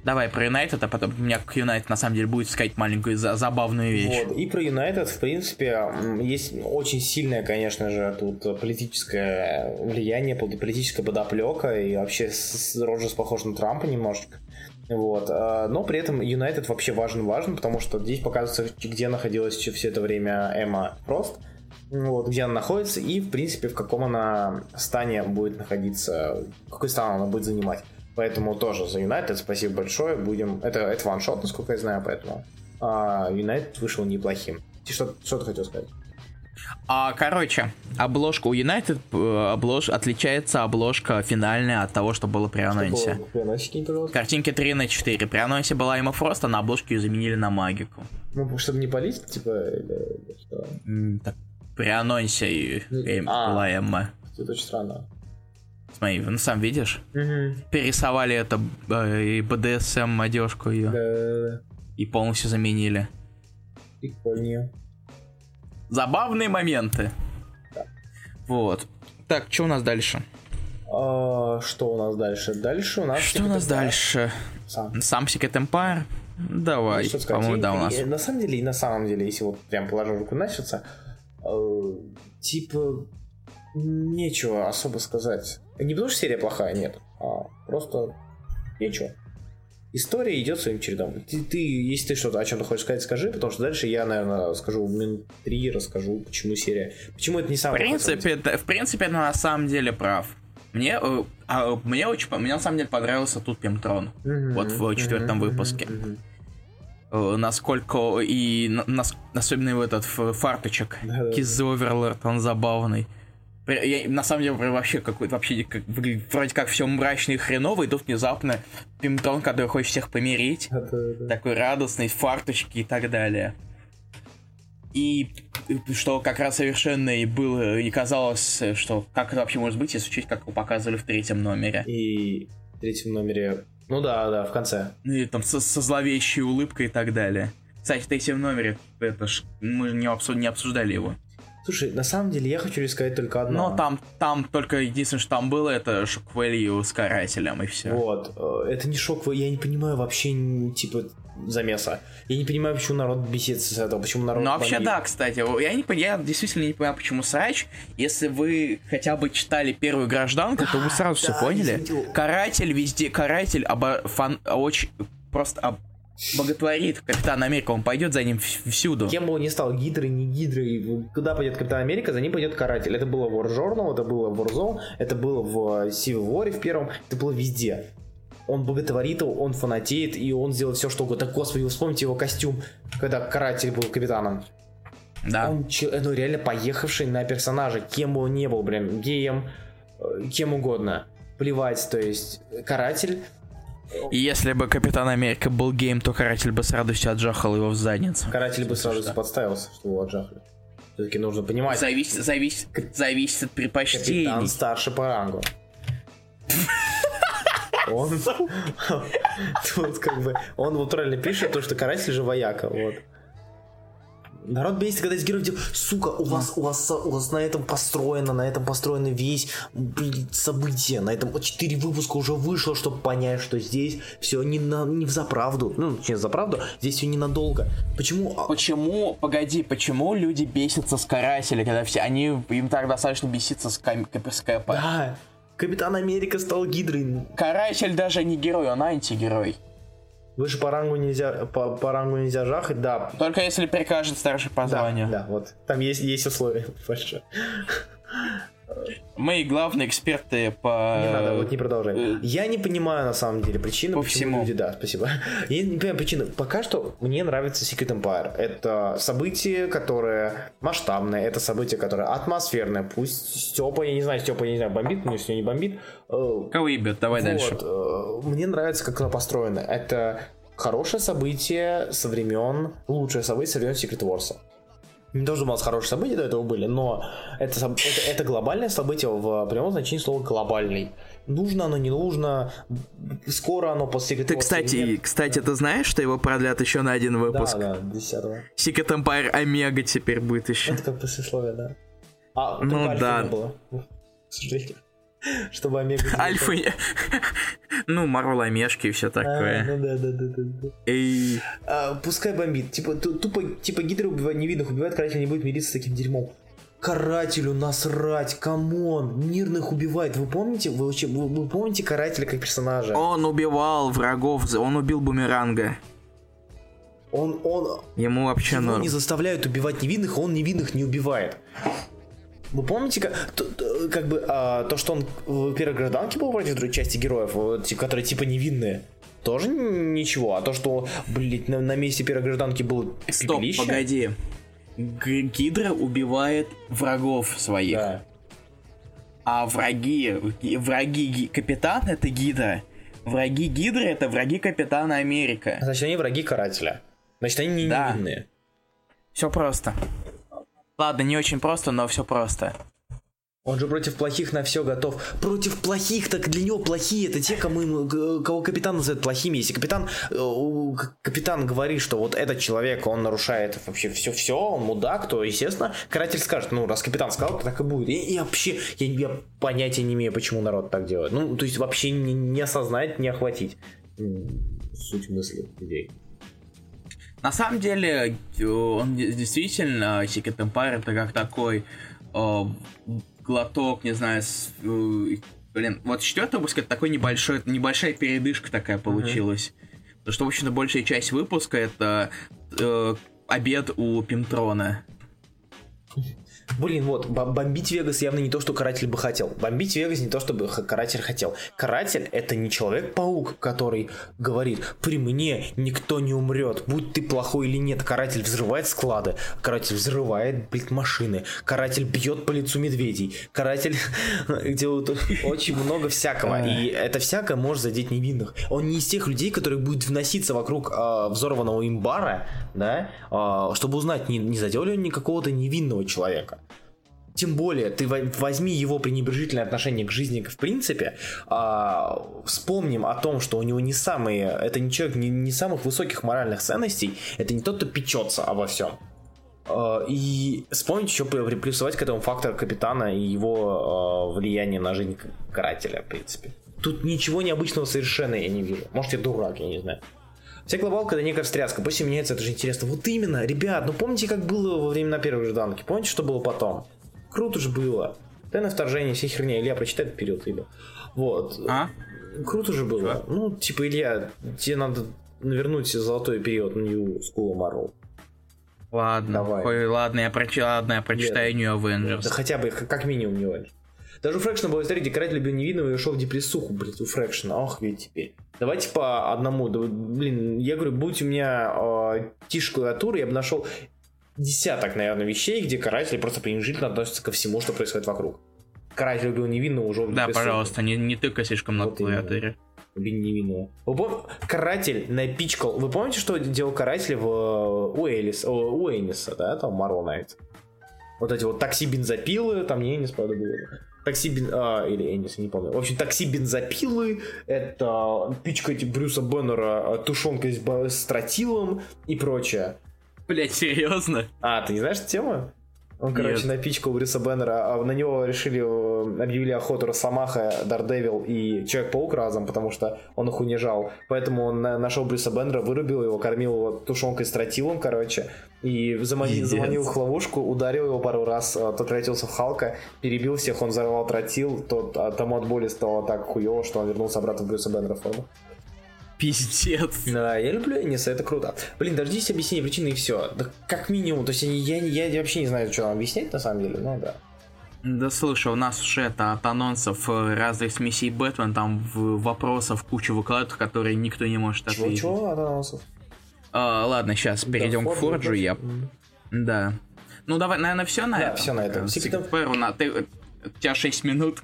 Давай про Юнайтед, а потом у меня к Юнайтед на самом деле будет сказать маленькую за- забавную вещь. Вот. И про Юнайтед, в принципе, есть очень сильное, конечно же, тут политическое влияние, пол- политическая подоплека, и вообще Роджерс похож на Трампа немножечко. Вот. а, Но при этом Юнайтед вообще важен важен, потому что здесь показывается, где находилась все это время Эмма Фрост. Вот, где она находится и, в принципе, в каком она стане будет находиться, какой стан она будет занимать. Поэтому тоже за Юнайтед спасибо большое. Будем. Это, это ваншот, насколько я знаю, поэтому. А, Юнайтед вышел неплохим. Ты что, что ты хотел сказать? А, короче, обложка у Юнайтед э, облож... отличается обложка финальная от того, что было при анонсе. Было-. Картинки 3 на 4. При анонсе была Эмма Фрост, а на обложке ее заменили на магику. Ну, чтобы не палить, типа, или, или что? Так, при анонсе и- Эм- А. была Эмма. Это очень странно. Смотри, ну сам видишь? Угу. Перерисовали это э, и BDSM одежку ее Да, и полностью заменили. прикольнее. Забавные моменты. Вот. Так, что у нас дальше? А, что у нас дальше? Дальше у нас... Что у нас дальше? Сам. Сам Secret Empire? Давай, Ну, по-моему, да, у нас. я- На самом деле, и на самом деле, если вот прям положу руку на сердце, э, типа, нечего особо сказать. Не потому что серия плохая, нет, а просто нечего. История идет своим чередом. Ты, ты, если ты что-то о чем-то хочешь сказать, скажи, потому что дальше я, наверное, скажу минут три, расскажу, почему серия. Почему это не В самый плохой принципе, это, в принципе, это на самом деле прав. Мне, э, а, мне очень, мне на самом деле понравился тут Пемтрон. Мгм, Вот в четвертом мгм, выпуске. Э, Насколько и на- нас- особенно в этот в фарточек. Киз Оверлорд, он забавный. Я- на самом деле, вообще какой-то вообще как, выглядит вроде как все мрачно и хреново, и тут внезапно Пимтрон, который хочет всех помирить, Да-да-да. такой радостный, в фарточке и так далее. И что как раз совершенно и было, и казалось, что как это вообще может быть, если учесть, как его показывали в третьем номере. И в третьем номере... Ну да, да, в конце. Ну и там со, со зловещей улыбкой и так далее. Кстати, в третьем номере это ж, мы не, обсу- не обсуждали его. Слушай, на самом деле я хочу сказать только одно. Но там, там только единственное, что там было, это шок value с карателем и все. Вот, э, это не шок, я не понимаю вообще, типа, замеса. Я не понимаю, почему народ бесится с этого, почему народ... Ну вообще да, кстати, я, не, я действительно не понимаю, почему срач. Если вы хотя бы читали первую гражданку, то вы сразу все да, поняли. извините. Каратель везде, каратель обо- фан- очень просто об- боготворит Капитана Америка, он пойдет за ним вс- всюду. Кем бы он ни стал, гидрой, не гидрой, куда пойдет Капитан Америка, за ним пойдет Каратель. Это было в War Journal, это было в Warzone, это было в э, Civil War в первом, это было везде. Он боготворит его, он фанатеет, и он сделает все, что угодно. Так, господи, вы вспомните его костюм, когда Каратель был капитаном. Да. Он, че- ну, реально поехавший на персонажа, кем бы он ни был, блин, геем, э, кем угодно. Плевать, то есть, каратель, И если бы Капитан Америка был гейм, то каратель бы с радостью отжахал его в задницу. каратель бы сразу Что? подставился, что его отжахли. Все-таки нужно понимать, Зависит, зависит, зависит от предпочтений. капитан старше по рангу. Он тут как бы, он вот правильно пишет, то, что каратель же вояка, вот. Народ бесится, когда из героев делают, сука, у вас, у вас, у вас на этом построено, на этом построено весь, блин, событие, на этом четыре выпуска уже вышло, чтобы понять, что здесь все не, на, не в заправду, ну, не за правду, здесь все ненадолго. Почему? а, Почему, погоди, почему люди бесятся с карателя, когда все, они, им так достаточно беситься с, кам, с КП? Да, Капитан Америка стал гидрой. Каратель даже не герой, он антигерой. Выше по рангу нельзя, по, по рангу нельзя жахать, да. Только если прикажет старший по званию. Да, да, вот. Там есть, есть условия большое. Мы главные эксперты по... Не надо, вот не продолжай. Я не понимаю, на самом деле, причины, По почему всему. люди... Да, спасибо. Я не понимаю причины. Пока что мне нравится Secret Empire. Это событие, которое масштабное, это событие, которое атмосферное. Пусть Степа, я не знаю, Степа, я не знаю, бомбит, но если не бомбит. э, Кого ебет? Давай дальше. вот, э, Мне нравится, как оно построено. Это хорошее событие со времен, лучшее событие со времен Secret Wars. Не должно быть хорошие события до этого были, но это, это, это глобальное событие в прямом значении слова глобальный. Нужно оно, не нужно, скоро оно после Secret Ты, Wars кстати, нет. кстати, ты знаешь, что его продлят еще на один Да, выпуск? да, 10 Secret Empire Омега теперь будет еще. Это как послесловие, да. А, Ну да. не было. К сожалению. Чтобы Омега... Альфа... Ну, Марвел Омешки и все А, такое. ну да, да, да, да, да. Эй, А, пускай бомбит. Типа, ту- тупо, типа Гидра убивает невинных, убивает каратель, не будет мириться с таким дерьмом. Карателю насрать, come on, мирных убивает. Вы помните, вы, вы, вы помните карателя как персонажа? он убивал врагов, он убил Бумеранга. Он, он, Ему вообще его норм. не заставляют убивать невинных, а он невинных не убивает. Вы помните, как, т- т- как бы а, то, что он в первой гражданке был против другой части героев, вот, которые типа невинные, тоже ничего. А то, что, блядь, на, на месте первой гражданки было Стоп, пепелище, погоди. Гидра убивает врагов своих. Да. А враги, ги- враги ги- капитана это Гидра. Враги Гидры это враги капитана Америка. Значит, они враги карателя. Значит, они не Да. невинные. Все просто. Ладно, не очень просто, но все просто. Он же против плохих на все готов. Против плохих, так для него плохие это те, кому, кого капитан называет плохими. Если капитан, э, капитан говорит, что вот этот человек, он нарушает вообще все-все, он мудак, то, естественно, каратель скажет, ну, раз капитан сказал, то так и будет. И, и вообще, я, я понятия не имею, почему народ так делает. Ну, то есть вообще не, не осознать, не охватить суть мысли людей. На самом деле, э, он де- действительно, Secret Empire это как такой э, глоток, не знаю, с, э, блин, вот четвертый выпуск это такой небольшой, небольшая передышка такая получилась. Потому что, в общем-то, большая часть выпуска это э, обед у Пимтрона. Блин, вот, бом- бомбить Вегас явно не то, что каратель бы хотел. Бомбить Вегас не то, чтобы каратель хотел. Каратель это не человек-паук, который говорит, при мне никто не умрет, будь ты плохой или нет. Каратель взрывает склады, каратель взрывает, блин, машины, каратель бьет по лицу медведей, каратель делает очень много всякого. И это всякое может задеть невинных. Он не из тех людей, которые будут вноситься вокруг а, взорванного имбара, да, а, чтобы узнать, не, не задел ли он ни какого-то невинного человека. Тем более, ты во- возьми его пренебрежительное отношение к жизни в принципе, а, вспомним о том, что у него не самые, это не человек не, не самых высоких моральных ценностей, это не тот, кто печется обо всем. А, И вспомнить еще при- приплюсовать к этому фактор капитана и его а, влияние на жизнь карателя, в принципе. Тут ничего необычного совершенно я не вижу. Может, я дурак, я не знаю. Вся глобалка это некая встряска, пусть меняется, это же интересно. Вот именно, ребят, ну помните, как было во времена первой гражданки? Помните, что было потом? Круто же было. Тайное вторжение, все херня. Илья, прочитай этот период, Илья. Вот. А? Круто же было. Ну, типа, Илья, тебе надо вернуть золотой период New School Marvel. Ладно, Давай. Ой, ладно, я, прочи... ладно, я прочитаю New Avengers. Да хотя бы, как минимум, не важно. Даже у Фрэкшена была история, где каратель любил невинного и ушел в депрессуху, блядь, у Фрэкшена. Ох, ведь теперь. Давайте по одному. Да, блин, я говорю, будь у меня э, тишь клавиатуры, я бы нашел десяток, наверное, вещей, где каратели просто пренебрежительно относятся ко всему, что происходит вокруг. Каратель любил невинного, в Да, депрессуху. пожалуйста, не, не тыкай слишком на Вот клавиатуре. Блин, невинного. Вы пом- Каратель напичкал. Вы помните, что делал каратель в э, у, Элис, о, у Эниса, да, там Марвел Найт? Вот эти вот такси бензопилы, там не Энис, правда, было. Такси бен... а, или Энис, не помню. В общем, такси бензопилы, это пичкать Брюса Беннера э, тушенкой с, с тротилом и прочее. Блять, серьезно? А, ты не знаешь эту тему? Он, короче, Нет. напичкал Брюса Беннера, а на него решили, э, объявили охоту Росомаха, Дардевил и Человек-паук разом, потому что он их унижал. Поэтому он нашел Брюса Беннера, вырубил его, кормил его тушенкой с тротилом, короче, и заманил, заманил в ловушку, ударил его пару раз, а тот превратился в Халка, перебил всех, он взорвал тротил, тот, а тому от боли стало так хуево, что он вернулся обратно в Брюса Беннера форму. Пиздец. Да, я люблю Эниса, это круто. Блин, дождитесь объяснения причины и все. Да как минимум, то есть я, я, я вообще не знаю, что нам объяснять на самом деле, ну да. Да слушай, у нас уже это от анонсов э, разных смесей Бэтмен, там в вопросов кучу выкладывают, которые никто не может ответить. Чего, чего от анонсов? А, ладно, сейчас перейдем да, к Форджу, я... Да. Ну давай, наверное, все на да, этом. все на этом. Secret на... ты... У тебя 6 минут.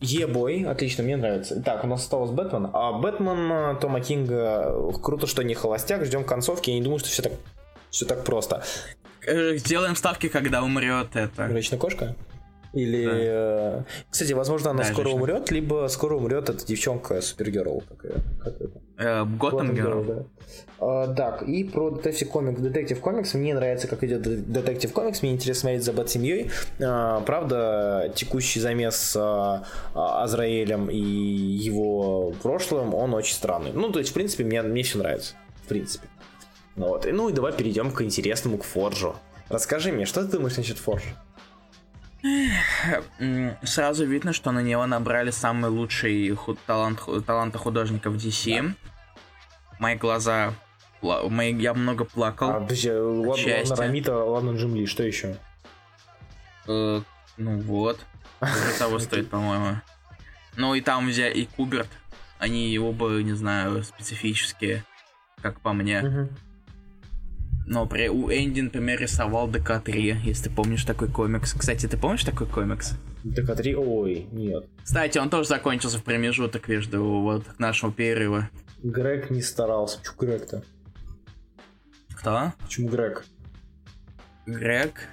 Ебой, отлично, мне нравится. Так, у нас осталось Бэтмен. А Бэтмен э, Тома Кинга, круто, что не холостяк, ждем концовки. Я не думаю, что все так, все так просто. Э, сделаем ставки, когда умрет это. Речная кошка? Или... Да. Э, кстати, возможно, она да, скоро женщина. умрет, либо скоро умрет эта девчонка Супергерл. Готэм Герл. Да. А, так, и про Detective Comics. Detective Comics. Мне нравится, как идет Detective Comics. Мне интересно смотреть за Бат-семьей. А, правда, текущий замес с а, Азраэлем и его прошлым, он очень странный. Ну, то есть, в принципе, мне, мне все нравится. В принципе. Вот. Ну и давай перейдем к интересному, к Форджу. Расскажи мне, что ты думаешь насчет Форджа? Сразу видно, что на него набрали самый лучший худ, талант, таланта художников DC. Да. Мои глаза... Мои, я много плакал. А, подожди, ладно, Ромита, ладно, Джим Ли, что еще? Э, ну вот. Это того стоит, по-моему. Ну и там взяли и Куберт. Они оба, не знаю, специфические, как по мне. Угу. Но при, у Энди, например, рисовал DK-3, если ты помнишь такой комикс. Кстати, ты помнишь такой комикс? DK-3? Ой, нет. Кстати, он тоже закончился в промежуток между вот нашего перерыва. Грег не старался. Почему Грег-то? Кто? Почему Грег? Грег?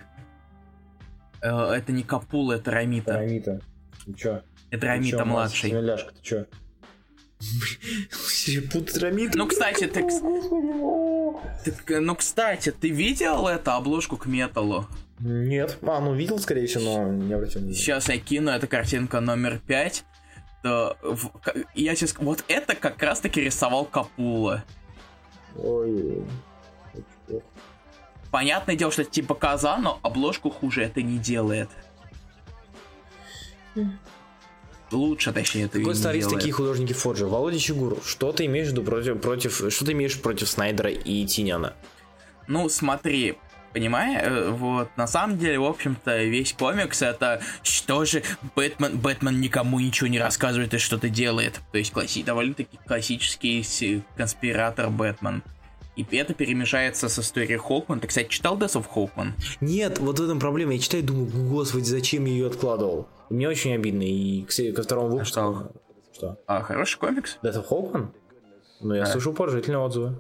Э, это не Капула, это Рамита. Рамита. Ты чё? Это Рамита младший. Ты чё? Путать Рамита? Ну, кстати, ты... Ну, кстати, ты видел эту обложку к металлу? Нет. А, ну видел, скорее всего, но не обратил внимания. Сейчас я кину, это картинка номер пять. То, в, я сейчас... Вот это как раз-таки рисовал Капула. Ой. Понятное дело, что это типа коза, но обложку хуже это не делает лучше, точнее, это Какой старались такие художники Форджа? Володя Чигур, что ты имеешь в виду против, против, что ты имеешь против Снайдера и Тиняна? Ну, смотри, понимаешь, э, вот, на самом деле, в общем-то, весь комикс это что же Бэтмен, Бэтмен никому ничего не рассказывает и что-то делает. То есть класси, довольно-таки классический конспиратор Бэтмен. И это перемешается с историей Хоукман. Ты, кстати, читал Death of Хоукман? Нет, вот в этом проблема. Я читаю и думаю, господи, зачем я ее откладывал? Мне очень обидно. И ко второму выпуску... А что? что? А, хороший комикс. Death of Хоукман? Ну, я да. слышал положительные отзывы.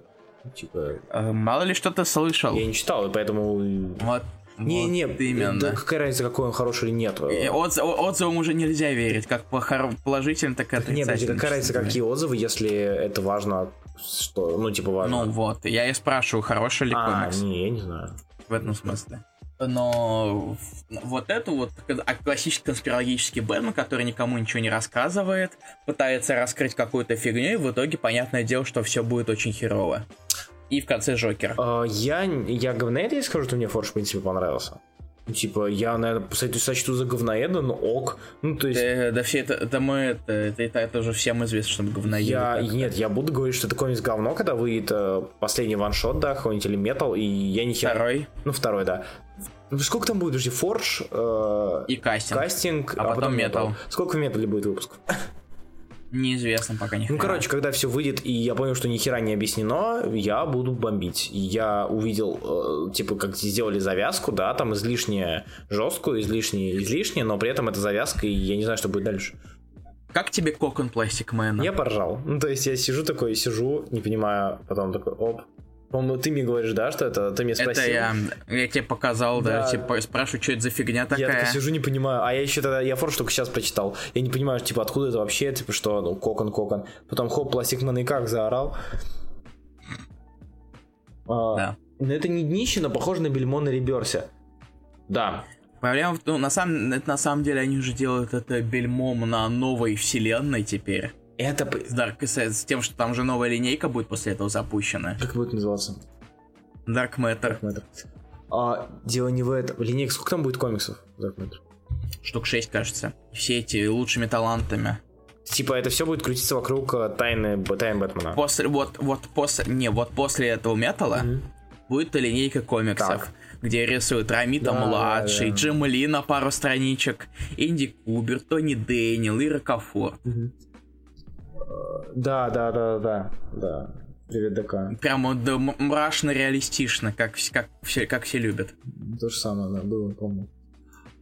Типа... А, мало ли что ты слышал. Я не читал, и поэтому... Вот. Не, вот не, именно. Да какая разница, какой он хороший или нет. Отз, отзывам уже нельзя верить, как положительно, так и отрицательно. Нет, какая разница, какие отзывы, если это важно что, ну, типа, важно. Ну вот, я и спрашиваю, хороший ли а, комикс. не, я не знаю. В этом смысле. Но вот это вот а классический конспирологический Бэтмен, который никому ничего не рассказывает, пытается раскрыть какую-то фигню, и в итоге понятное дело, что все будет очень херово. И в конце Джокер. Uh, я, я говнеет, я скажу, что мне Форш, в принципе, понравился. Типа, я, наверное, кстати, сочту за говноеда, но ок. Ну, то есть... Да, да все это, это мы, это, это, это, это уже всем известно, что мы говноеды. Я, нет, я буду говорить, что это комикс говно, когда выйдет э, последний ваншот, да, какой-нибудь или метал, и я не хер... Второй? Ну, второй, да. Сколько там будет, подожди, Форж? Э, и кастинг. Кастинг, а, а потом метал. Сколько в металле будет выпусков? Неизвестно пока не. Ну, короче, когда все выйдет, и я понял, что ни хера не объяснено, я буду бомбить. Я увидел, э, типа, как сделали завязку, да, там излишне жесткую, излишне, излишне, но при этом это завязка, и я не знаю, что будет дальше. Как тебе кокон пластик мэна? Я поржал. Ну, то есть я сижу такой, сижу, не понимаю, потом такой, оп, по-моему, ты мне говоришь, да, что это ты мне спросил? Это я, я тебе показал, да, да типа спрашиваю, что это за фигня такая. Я такой сижу, не понимаю, а я еще тогда, я форш только сейчас прочитал, я не понимаю, типа, откуда это вообще, типа, что, ну, кокон, кокон. Потом, хоп, пластик и как заорал. А, да. Ну это не днище, но похоже на бельмо на реберсе. Да. Проблема, ну, на самом, это, на самом деле они уже делают это бельмом на новой вселенной теперь. Это... Dark с тем, что там же новая линейка будет после этого запущена. Как будет называться? Dark Matter. Dark Matter. А, дело не в этом. Линейка, сколько там будет комиксов Dark Matter? Штук 6, кажется. Все эти лучшими талантами. Типа это все будет крутиться вокруг э, тайны, тайны Бэтмена. После, вот, вот после, не, вот после этого металла mm-hmm. будет линейка комиксов, так. где рисуют Рамита да, младший, да, да. Джим Ли на пару страничек, Инди Кубер, Тони Дэниел и Рокофор. Mm-hmm. Да, да, да, да, да. Привет, ДК. Прямо да, мрачно реалистично, как, как, все, как все любят. То же самое, да, было, помню.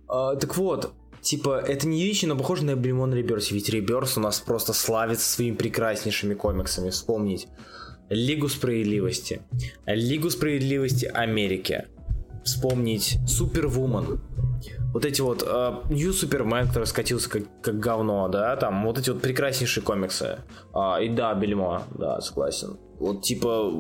А, так вот, типа, это не вещи, но похоже на Бримон Реберс, ведь Реберс у нас просто славится своими прекраснейшими комиксами. Вспомнить Лигу Справедливости, Лигу Справедливости Америки, вспомнить Супервумен, вот эти вот uh, New Superman, который скатился как, как говно, да, там вот эти вот прекраснейшие комиксы. Э, и да, Бельмо, да, согласен. Вот типа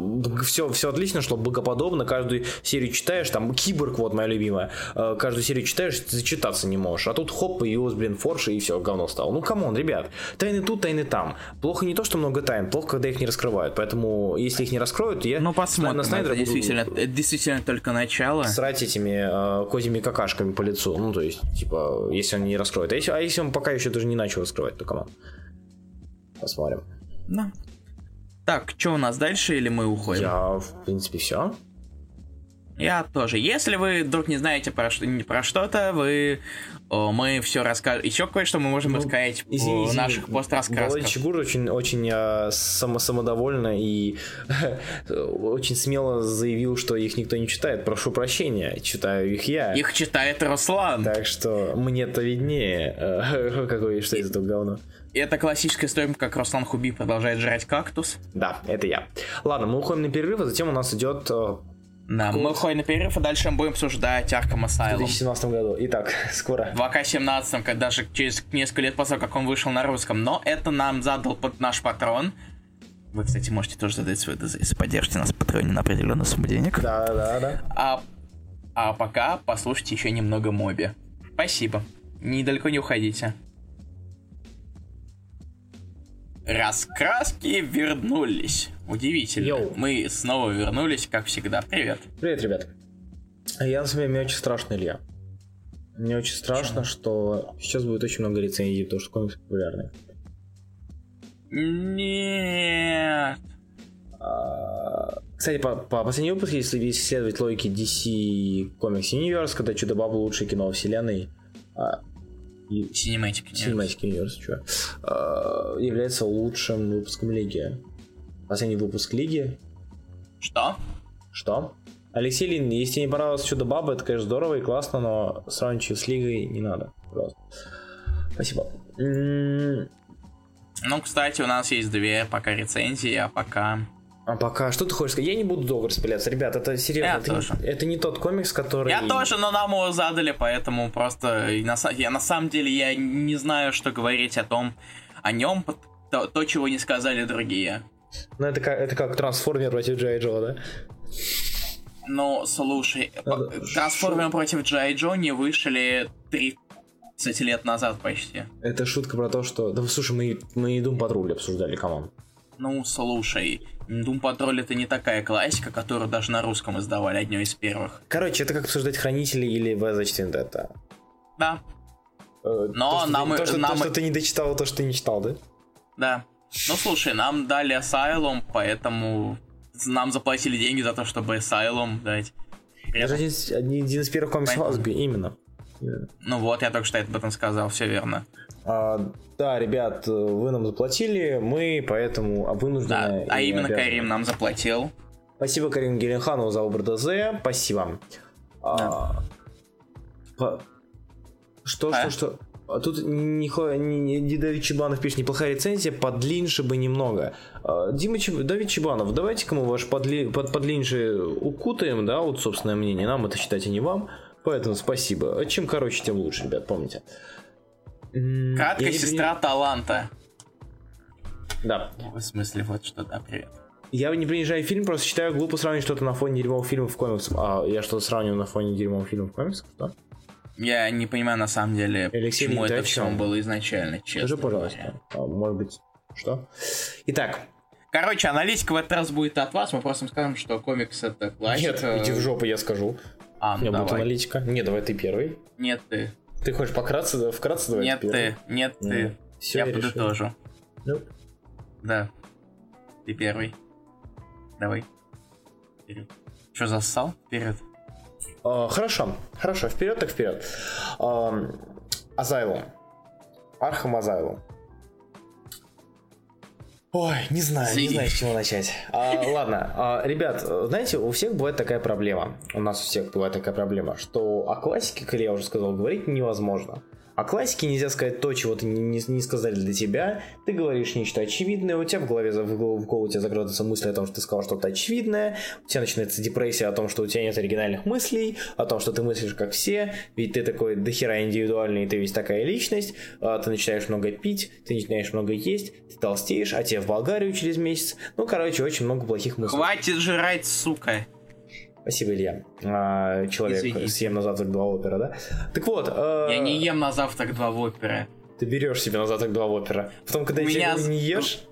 все, все отлично, что богоподобно, каждую серию читаешь, там Киборг, вот моя любимая, э, каждую серию читаешь, зачитаться не можешь. А тут хоп, появилась, блин, Форш, и все, говно стало. Ну, come on, ребят, тайны тут, тайны там. Плохо не то, что много тайн, плохо, когда их не раскрывают. Поэтому, если их не раскроют, я ну, посмотрим, на Снайдера это действительно, это действительно только начало. Срать этими э, козьими какашками по лицу. Ну, то есть, типа, если он не раскроет. А если, а если он пока еще даже не начал раскрывать, то come on? Посмотрим. Да. Так, что у нас дальше или мы уходим? Я, в принципе, все. Я тоже. Если вы вдруг не знаете про, что, про что-то, вы о, мы все расскажем. Еще кое-что мы можем ну, рассказать извини, в наших пострассказках. Чигур очень, очень э, само, самодовольно и очень смело заявил, что их никто не читает. Прошу прощения, читаю их я. Их читает Руслан. Так что мне-то виднее, э, какой что из этого говна. Это классическая история, как Руслан Хуби продолжает жрать кактус. Да, это я. Ладно, мы уходим на перерыв, а затем у нас идет э, да, мы уходим на перерыв, и дальше мы будем обсуждать Arkham Asylum. В 2017 году. Итак, скоро. В АК-17, когда даже через несколько лет после того, как он вышел на русском. Но это нам задал под наш патрон. Вы, кстати, можете тоже задать свой ДЗ, если поддержите нас в патроне на определенную сумму денег. Да, да, да. А, а пока послушайте еще немного Моби. Спасибо. Недалеко не уходите. Раскраски вернулись. Удивительно. Йоу. Мы снова вернулись, как всегда. Привет. Привет, ребят. Я на себе мне очень страшно, Илья. Мне очень страшно, Почему? что сейчас будет очень много рецензий, потому что комиксы популярны. Нет. А, кстати, по, по последнему выпуску, если исследовать логики DC Comics Universe, когда Чудо-Баба лучшее кино вселенной, а, Cinematic Universe. Cinematic Universe, что? А, является лучшим выпуском Лиги. Последний выпуск Лиги. Что? Что? Алексей Лин, если тебе не понравилось Чудо Баба, это, конечно, здорово и классно, но сравнивать с Лигой не надо. Пожалуйста. Спасибо. Ну, кстати, у нас есть две пока рецензии, а пока а пока, что ты хочешь сказать? Я не буду долго распыляться. Ребят, это серьезно. это, тоже. Не, это не тот комикс, который... Я тоже, но нам его задали, поэтому просто... На, я, на самом деле я не знаю, что говорить о том, о нем, то, то чего не сказали другие. Ну, это как, это как трансформер против Джей Джо, да? Ну, слушай, трансформер Шу... против Джей Джо не вышли 30 лет назад почти. Это шутка про то, что... Да, слушай, мы, мы и Doom Patrol обсуждали, команд. Ну, слушай, Doom Patrol это не такая классика, которую даже на русском издавали, одной из первых. Короче, это как обсуждать Хранители или V за Vendetta. Да. Э, Но то, нам... То, что, нам... то, что ты не дочитал, то, что ты не читал, да? Да. Ну, слушай, нам дали Asylum, поэтому нам заплатили деньги за то, чтобы Asylum дать. Это один, один из первых комиксов Асби, именно. Ну вот, я только что об этом сказал, все верно. А, да, ребят, вы нам заплатили, мы поэтому вынуждены... Да, а именно обязаны. Карим нам заплатил. Спасибо Карим Геленханову за выбор ДЗ, спасибо. А, да. А, по... Что, а? что, что? А тут не, Давид Чебанов пишет, неплохая рецензия, подлиннее бы немного. А, Дима Чеб... Давид Чебанов, давайте-ка мы ваш подли... под, подлиннее укутаем, да, вот собственное мнение, нам это читать, и не вам. Поэтому спасибо. Чем короче, тем лучше, ребят, помните. Краткая сестра не... таланта. Да. В смысле, вот что, да, привет. Я не принижаю фильм, просто считаю глупо сравнивать что-то на фоне дерьмовых фильмов в комиксах. А я что-то сравниваю на фоне дерьмовых фильмов в комиксах, что? Я не понимаю на самом деле, Алексей, почему это все было изначально, честно. Скажи, пожалуйста. А, может быть, что? Итак, Короче, аналитика в этот раз будет от вас, мы просто скажем, что комикс это классика. нет, иди в жопу, я скажу. А, У ну меня будет давай. аналитика. Не, давай ты первый. Нет, ты. Ты хочешь пократце, вкратце давай Нет, первый? ты. Нет, ты. Все, я я подытожу. Ну, Да. Ты первый. Давай. Вперед. Что, зассал? Вперед. а, хорошо, хорошо, вперед так вперед. Ам, Asylum. Arkham Asylum. Ой, не знаю, не Си. знаю, с чего начать. А, ладно, а, ребят, знаете, у всех бывает такая проблема. У нас у всех бывает такая проблема, что о классике, как я уже сказал, говорить невозможно. О классике нельзя сказать то, чего ты не, не- сказали для тебя. Ты говоришь нечто очевидное, у тебя в голове, в голову, в голову у тебя закрадывается мысль о том, что ты сказал что-то очевидное, у тебя начинается депрессия о том, что у тебя нет оригинальных мыслей, о том, что ты мыслишь как все, ведь ты такой дохера индивидуальный, ты весь такая личность, а, ты начинаешь много пить, ты начинаешь много есть, ты толстеешь, а тебе в Болгарию через месяц. Ну, короче, очень много плохих мыслей. Хватит жрать, сука. Спасибо, Илья. А, человек Извините. съем на завтрак два опера, да? Так вот, э, Я не ем на завтрак два в опере. ты берешь себе на завтрак два опера. Потом, когда У меня не ешь,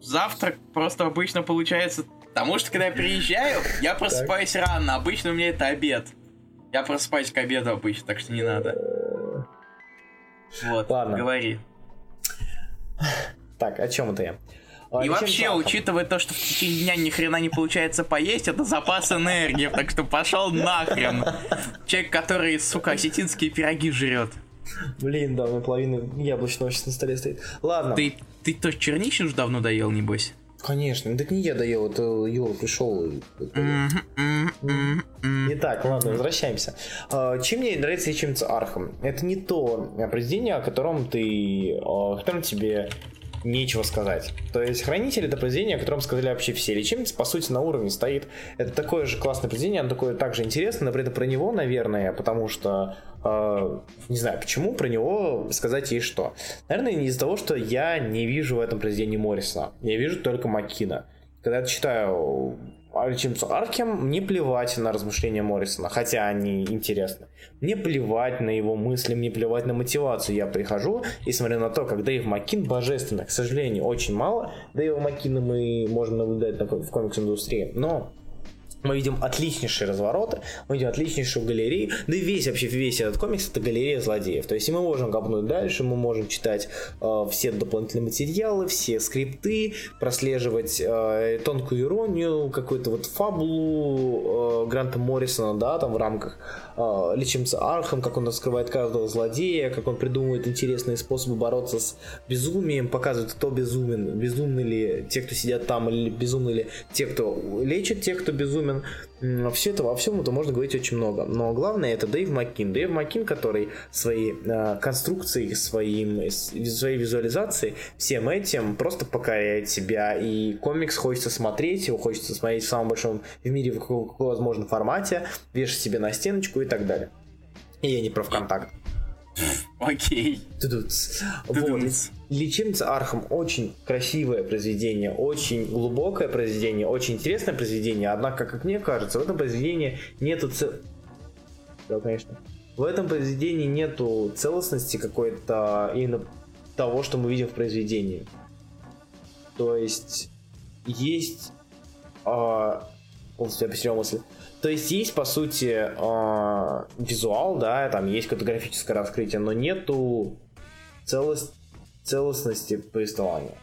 Завтрак просто обычно получается... Потому что, когда я приезжаю, я просыпаюсь рано. Обычно у меня это обед. Я просыпаюсь к обеду обычно, так что не надо. Вот, Ладно. говори. Так, о чем это я? А, И чем вообще, учитывая то, что в течение дня ни хрена не получается поесть, это запас энергии, так что пошел нахрен. Человек, который, сука, осетинские пироги жрет. Блин, да, у меня половина яблочного сейчас на столе стоит. Ладно. Ты, ты то черничный уже давно доел, небось? Конечно, так не я доел, это Юра пришел. Итак, ладно, возвращаемся. А, Чем мне нравится Лечебница Архам? Это не то произведение, о котором ты, о котором тебе нечего сказать. То есть Хранители это произведение, о котором сказали вообще все. Лечебница, по сути, на уровне стоит. Это такое же классное произведение, оно такое также интересное, но при этом про него, наверное, потому что э, не знаю, почему про него сказать есть что. Наверное, из-за того, что я не вижу в этом произведении Моррисона. Я вижу только Маккина. Когда я читаю Альчимсу Аркем, мне плевать на размышления Моррисона, хотя они интересны. Мне плевать на его мысли, мне плевать на мотивацию. Я прихожу и смотрю на то, как Дэйв Маккин божественно. К сожалению, очень мало Дэйва Маккина мы можем наблюдать на- в комикс-индустрии, но мы видим отличнейшие развороты, мы видим отличнейшую галерею, да и весь вообще весь этот комикс это галерея злодеев. То есть мы можем копнуть дальше, мы можем читать э, все дополнительные материалы, все скрипты, прослеживать э, тонкую иронию, какую-то вот фабулу э, Гранта Моррисона, да, там в рамках э, Лечебницы Архам, как он раскрывает каждого злодея, как он придумывает интересные способы бороться с безумием, показывает, кто безумен, безумны ли те, кто сидят там, или безумны ли те, кто лечит тех, кто безумен. Все это, во всем это можно говорить очень много. Но главное это Дэйв Маккин. Дэйв Маккин, который своей э, конструкцией, своим, своей визуализацией, всем этим просто покоряет себя. И комикс хочется смотреть, его хочется смотреть в самом большом в мире, в каком, каком возможном формате, вешать себе на стеночку и так далее. И я не про ВКонтакт. Окей. Вот. Лечебница Архам очень красивое произведение, очень глубокое произведение, очень интересное произведение, однако, как мне кажется, в этом произведении нету ц... Да, конечно. В этом произведении нету целостности какой-то именно того, что мы видим в произведении. То есть есть... а, полностью потерял мысль. То есть есть, по сути, а, визуал, да, там есть какое-то графическое раскрытие, но нету целость, целостности повествования.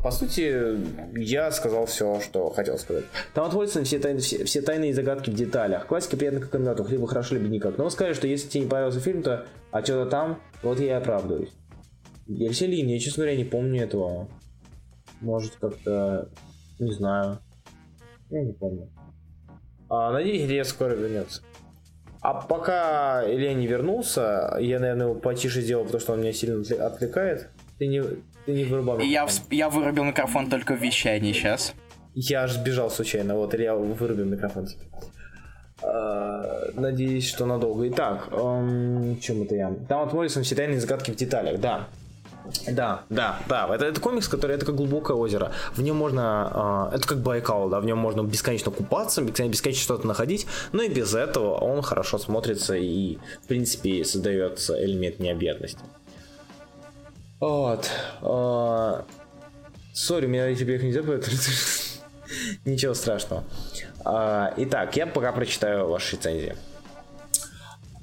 По сути, я сказал все, что хотел сказать. Там отводятся все, тайны, все, все тайные загадки в деталях. Классика приятно как комбинатов, либо хорошо, либо никак. Но сказали, что если тебе не понравился фильм, то а что-то там, вот я и оправдываюсь. Я Селин, я, честно говоря, не помню этого. Может, как-то... Не знаю. Я не помню. А, надеюсь, Илья скоро вернется. А пока Илья не вернулся, я, наверное, его потише сделал, потому что он меня сильно отвле- отвлекает. Ты не, ты не вырубал я, микрофон. всп- я вырубил микрофон только в вещании сейчас. Я аж сбежал случайно, вот Илья вырубил микрофон. А, Надеюсь, что надолго. Итак, эм, чем это я? Там от Моррисон все тайные загадки в деталях, да. Да, да, да. Это, это комикс, который это как глубокое озеро. В нем можно, э, это как Байкал, да, в нем можно бесконечно купаться, бесконечно что-то находить, но и без этого он хорошо смотрится и, в принципе, создается элемент необъятности. Вот. А, сори, меня тебе их нельзя Ничего страшного. А, итак, я пока прочитаю ваши рецензии.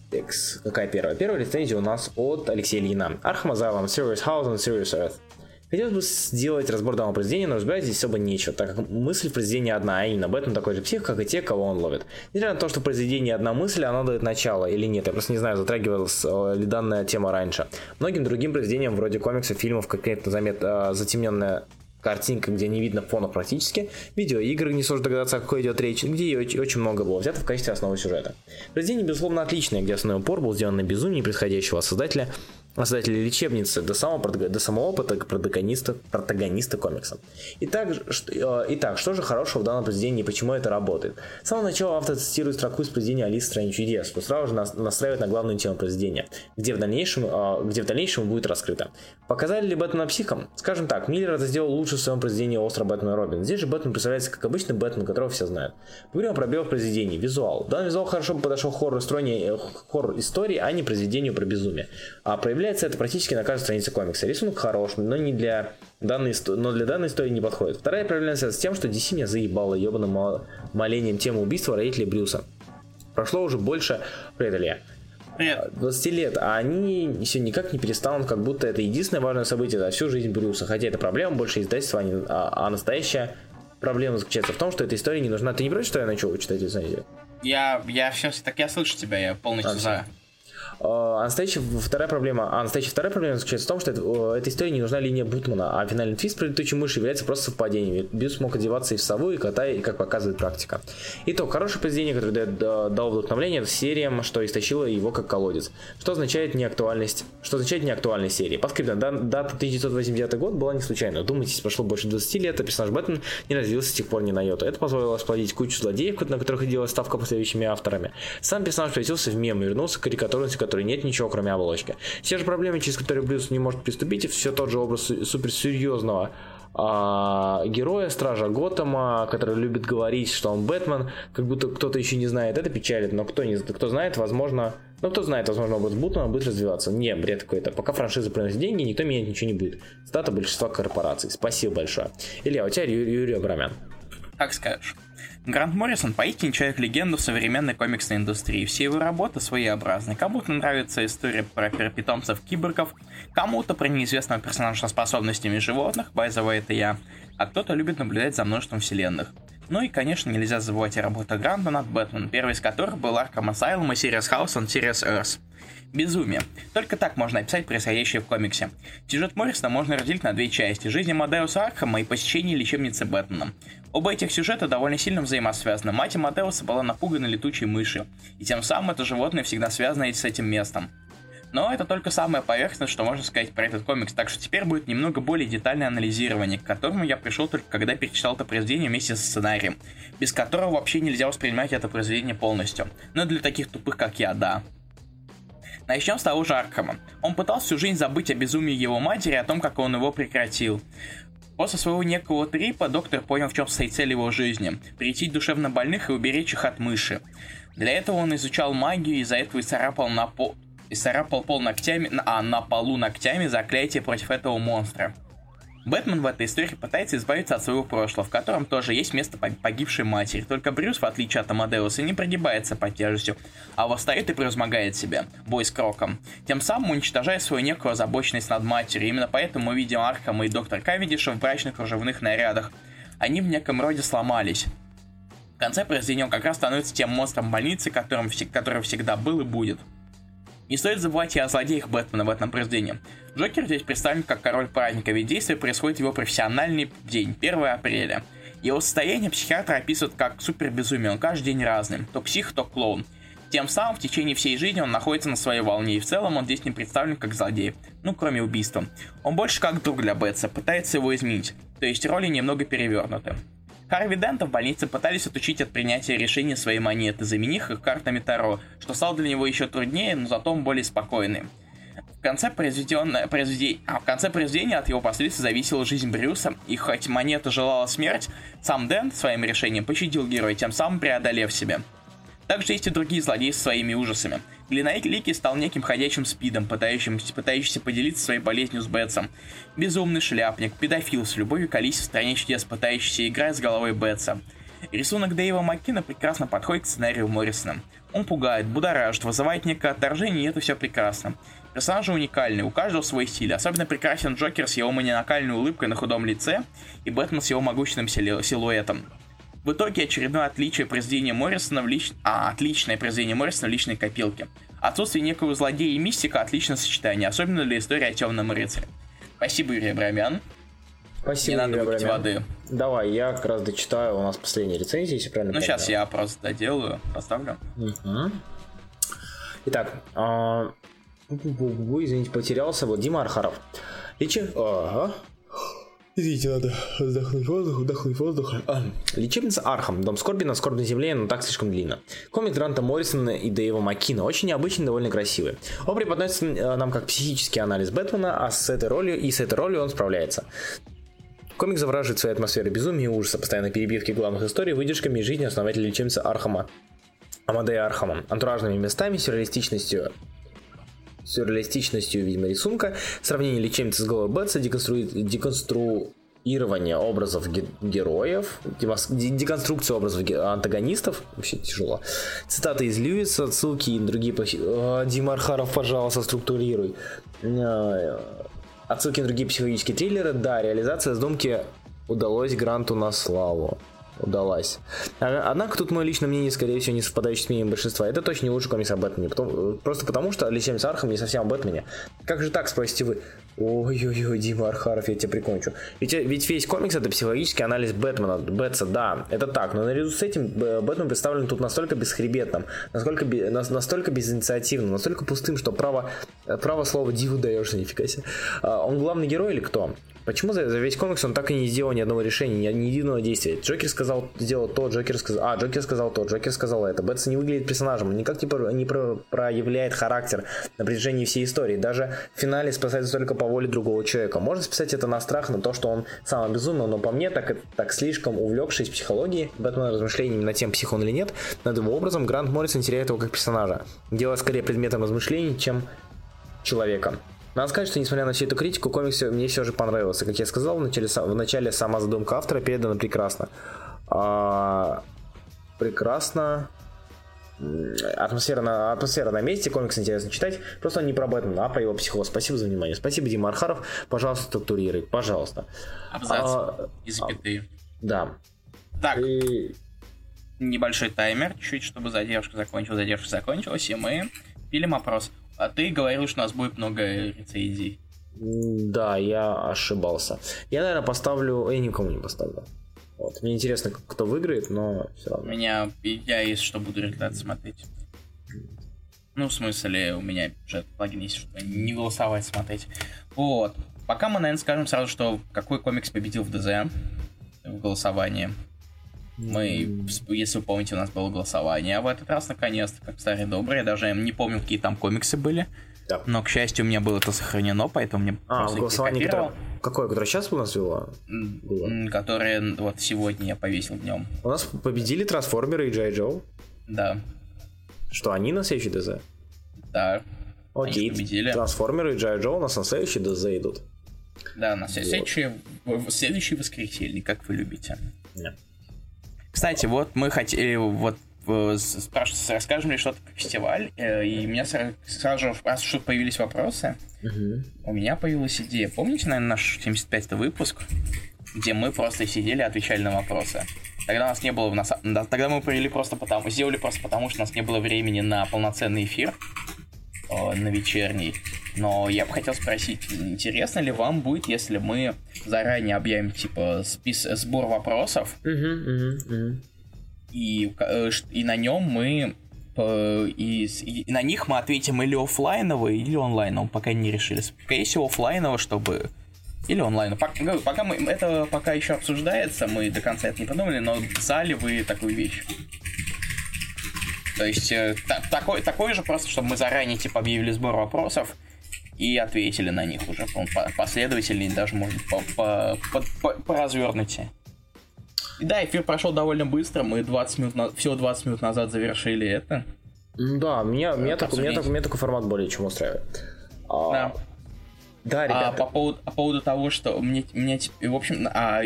Текс. Какая первая? Первая рецензия у нас от Алексея Ильина. Arkham Asylum, Serious House and Serious Earth. Хотелось бы сделать разбор данного произведения, но разбирать здесь особо нечего, так как мысль в произведении одна, а именно Бэтмен такой же псих, как и те, кого он ловит. Несмотря на то, что в произведении одна мысль, она дает начало или нет, я просто не знаю, затрагивалась э, ли данная тема раньше. Многим другим произведениям, вроде комиксов, фильмов, какая-то замет, э, затемненная картинка, где не видно фона практически, видеоигры, не сложно догадаться, о какой идет речь, где ее очень много было взято в качестве основы сюжета. Произведение, безусловно, отличное, где основной упор был сделан на безумие происходящего создателя, создателя лечебницы до самого, до самого протагониста, протагониста комикса. Итак, что, э, итак, что же хорошего в данном произведении и почему это работает? С самого начала автор цитирует строку из произведения Алис в стране чудес, что сразу же настраивает на главную тему произведения, где в дальнейшем, э, где в дальнейшем будет раскрыто. Показали ли Бэтмена психом? Скажем так, Миллер это сделал лучше в своем произведении «Остро Бэтмен и Робин». Здесь же Бэтмен представляется как обычный Бэтмен, которого все знают. Поговорим о пробелах произведений. Визуал. Данный визуал хорошо подошел хоррор э, хоррор истории, а не произведению про безумие. А проявляет Появляется это практически на каждой странице комикса. Рисунок хорош, но не для данной, но для данной истории не подходит. Вторая проблема связана с тем, что DC меня заебала ебаным молением темы убийства родителей Брюса. Прошло уже больше... Привет, Илья. Привет. 20 лет, а они все никак не перестанут, как будто это единственное важное событие за всю жизнь Брюса. Хотя это проблема больше издательства, а, не, а, а настоящая проблема заключается в том, что эта история не нужна. Ты не против, что я начал читать рецензию? Я, я все, так я слышу тебя, я полностью а, за. А настоящая вторая проблема, а настоящая вторая проблема заключается в том, что это, этой истории не нужна линия Бутмана, а финальный твист про летучую мышь является просто совпадением. Бьюс смог одеваться и в сову, и кота, и как показывает практика. Итог. Хорошее произведение, которое дает, дало вдохновление сериям, что истощило его как колодец. Что означает неактуальность, что означает неактуальность серии. Подскриптом, дата 1989 год была не случайна. Думайте, прошло больше 20 лет, а персонаж Бэтмен не развился с тех пор ни на йоту. Это позволило сплодить кучу злодеев, на которых делалась ставка последующими авторами. Сам персонаж превратился в мем и вернулся к карикатурности, которой нет ничего, кроме оболочки. Все же проблемы, через которые Брюс не может приступить, все тот же образ суперсерьезного а, героя, стража Готэма, который любит говорить, что он Бэтмен, как будто кто-то еще не знает, это печалит, но кто, не, кто знает, возможно, ну кто знает, возможно, образ Бутмана будет развиваться. Не, бред какой-то. Пока франшиза приносит деньги, никто менять ничего не будет. Стата большинства корпораций. Спасибо большое. Илья, у тебя Юрий Абрамян. Как скажешь. Грант Моррисон поистине человек-легенда в современной комиксной индустрии. Все его работы своеобразны. Кому-то нравится история про питомцев-киборгов, кому-то про неизвестного персонажа со способностями животных, way, это я, а кто-то любит наблюдать за множеством вселенных. Ну и, конечно, нельзя забывать о работах Гранта над Бэтмен, первый из которых был Arkham Asylum и Sirius House and Sirius Earth. Безумие. Только так можно описать происходящее в комиксе. Сюжет Моррисона можно разделить на две части. Жизнь Амадеуса Архама и посещение лечебницы Бэтмена. Оба этих сюжета довольно сильно взаимосвязаны. Мать Амадеуса была напугана летучей мышью, и тем самым это животное всегда связано с этим местом. Но это только самая поверхность, что можно сказать про этот комикс, так что теперь будет немного более детальное анализирование, к которому я пришел только когда перечитал это произведение вместе с сценарием, без которого вообще нельзя воспринимать это произведение полностью. Но для таких тупых, как я, да. Начнем с того же Аркхема. Он пытался всю жизнь забыть о безумии его матери о том, как он его прекратил. После своего некого трипа доктор понял, в чем стоит цель его жизни – прийти душевно больных и уберечь их от мыши. Для этого он изучал магию и из-за этого и царапал на пол, и царапал пол ногтями, а на полу ногтями заклятие против этого монстра. Бэтмен в этой истории пытается избавиться от своего прошлого, в котором тоже есть место погибшей матери. Только Брюс, в отличие от Амадеуса, не прогибается под тяжестью, а восстает и превозмогает себя, бой с Кроком. Тем самым уничтожая свою некую озабоченность над матерью. Именно поэтому мы видим Архама и доктор Кавендиша в брачных кружевных нарядах. Они в неком роде сломались. В конце произведения он как раз становится тем монстром больницы, которым, который всегда был и будет. Не стоит забывать и о злодеях Бэтмена в этом произведении. Джокер здесь представлен как король праздника, ведь действие происходит в его профессиональный день, 1 апреля. Его состояние психиатр описывает как супер безумие, он каждый день разный, то псих, то клоун. Тем самым в течение всей жизни он находится на своей волне, и в целом он здесь не представлен как злодей, ну кроме убийства. Он больше как друг для Бетса, пытается его изменить, то есть роли немного перевернуты. Харви Дента в больнице пытались отучить от принятия решения своей монеты, заменив их картами Таро, что стало для него еще труднее, но зато он более спокойный. В конце, произведенное, а в конце произведения от его последствий зависела жизнь Брюса, и хоть монета желала смерть, сам Дэн своим решением пощадил героя, тем самым преодолев себя. Также есть и другие злодеи с своими ужасами. Глинайк Лики стал неким ходячим спидом, пытающимся, пытающимся поделиться своей болезнью с Бетсом. Безумный шляпник, педофил с любовью к Алисе в стране чудес, пытающийся играть с головой Бетса. Рисунок Дэйва Маккина прекрасно подходит к сценарию Моррисона. Он пугает, будоражит, вызывает некое отторжение, и это все прекрасно. Персонажи уникальны, у каждого свой стиль. Особенно прекрасен Джокер с его маниакальной улыбкой на худом лице и Бэтмен с его могущественным силуэтом. В итоге очередное отличие произведения Моррисона в лич... а, отличное произведение Моррисона в личной копилке. Отсутствие некого злодея и мистика отличное сочетание, особенно для истории о темном рыцаре. Спасибо, Юрий Абрамян. Спасибо, Не надо выпить воды. Давай, я как раз дочитаю, у нас последняя рецензия, если правильно Ну, сейчас понял. я просто доделаю, поставлю. Мгм. Итак, бу-бу-бу-бу, извините, потерялся. Вот Дима Архаров. Лечи... Ага. Извините, надо вдохнуть воздух, вдохнуть воздух. А, Лечебница Архам. Дом скорби на скорбной земле, но так слишком длинно. Комикс Гранта Моррисона и Дэйва Маккина. Очень необычный, довольно красивый. Он преподносится э, нам как психический анализ Бэтмена, а с этой ролью и с этой ролью он справляется. Комик завораживает своей атмосферой безумия и ужаса, постоянной перебивки главных историй, выдержками из жизни основателя лечебницы Архама. Амадея Архама. Антуражными местами, сюрреалистичностью сюрреалистичностью, видимо, рисунка, сравнение лечебницы с головой Бетса, деконструи- деконструирование образов ге- героев, демос- де- деконструкция образов ге- антагонистов, вообще тяжело, цитаты из Льюиса, отсылки и другие... похи- А, Дима Архаров, пожалуйста, структурируй. А, Отсылки на другие психологические триллеры, да, реализация задумки удалось Гранту на славу. Удалась. А- Однако тут мое личное мнение, скорее всего, не совпадающее с мнением большинства. Это точно не лучший комикс об Бэтмене. Потом- просто потому, что Лечебница Архам не совсем о Бэтмене. Как же так, спросите вы? Ой-ой-ой, Дима Архаров, я тебя прикончу. Ведь, ведь весь комикс это психологический анализ Бэтмена, Бэтса, да, это так. Но наряду с этим Б- Бэтмен представлен тут настолько бесхребетным, насколько, настолько безинициативным, настолько пустым, что право, право слова диву даешься, нифига себе. А, Он главный герой или кто? Почему за, за весь комикс он так и не сделал ни одного решения, ни, ни единого действия? Джокер сказал сделал то, Джокер сказал... А, Джокер сказал то, Джокер сказал это. Бэтс не выглядит персонажем, он никак про- не про- проявляет характер на протяжении всей истории. Даже в финале спасается только по воле другого человека. Можно списать это на страх, на то, что он сам обезумел, но по мне, так, так слишком увлекшись психологией, Бэтмена размышлениями над тем, псих он или нет, над его образом, Грант Моррисон теряет его как персонажа, делая скорее предметом размышлений, чем человеком. Надо сказать, что несмотря на всю эту критику, комикс мне все же понравился. Как я сказал, в начале, в начале сама задумка автора передана прекрасно. А, прекрасно. Атмосфера на, атмосфера на месте, комикс интересно читать. Просто он не про Бэтмена, а про его психоз. Спасибо за внимание. Спасибо, Дима Архаров. Пожалуйста, структурируй. Пожалуйста. Абзац А, и запятые. Да. Так, И... небольшой таймер, чуть, чтобы задержка закончилась, задержка закончилась, и мы пилим опрос. А ты говорил, что у нас будет много рецензий. Да, я ошибался. Я, наверное, поставлю... Я никому не поставлю. Вот. Мне интересно, кто выиграет, но все У равно. меня, я есть что буду результаты смотреть. Ну, в смысле, у меня уже плагин есть, чтобы не голосовать, смотреть. Вот. Пока мы, наверное, скажем сразу, что какой комикс победил в ДЗ в голосовании. Мы, если вы помните, у нас было голосование, а в этот раз, наконец-то, как старый добрый, я даже не помню, какие там комиксы были. Да. Но, к счастью, у меня было это сохранено, поэтому мне А, просто голосование, которое... Какое, которое сейчас у нас было? Которое вот сегодня я повесил днем. У нас победили трансформеры и Джай Джо. Да, Что, они на следующий ДЗ? да. Окей, победили. трансформеры и Джай Джо у нас на следующий ДЗ идут. Да, на следующее, в- в следующий воскресенье, как вы любите. Да. Кстати, вот мы хотели, вот э, спрашивают, расскажем ли что-то про фестиваль, э, и у меня сра- сразу же, раз что появились вопросы, у меня появилась идея. Помните, наверное, наш 75-й выпуск, где мы просто сидели и отвечали на вопросы? Тогда у нас не было, на са- да, тогда мы провели просто потому, сделали просто потому, что у нас не было времени на полноценный эфир, э, на вечерний. Но я бы хотел спросить, интересно ли вам будет, если мы заранее объявим, типа, спис сбор вопросов, и, э, и на нем мы э, и, и на них мы ответим или офлайново, или онлайново, пока не решили. Скорее всего, офлайново, чтобы... Или онлайн. Пока, пока мы, это пока еще обсуждается, мы до конца это не подумали, но в зале вы такую вещь. То есть э, та- такой, такой же просто, чтобы мы заранее типа объявили сбор вопросов, и ответили на них уже последовательнее, даже, может по, по, по, по, по развернуте. И да, эфир прошел довольно быстро, мы 20 минут на... всего 20 минут назад завершили это. Да, меня, меня, такой, меня, такой, меня такой формат более чем устраивает. А, да. Да, а ребята. А, по, поводу, по поводу того, что мне, мне в общем, а,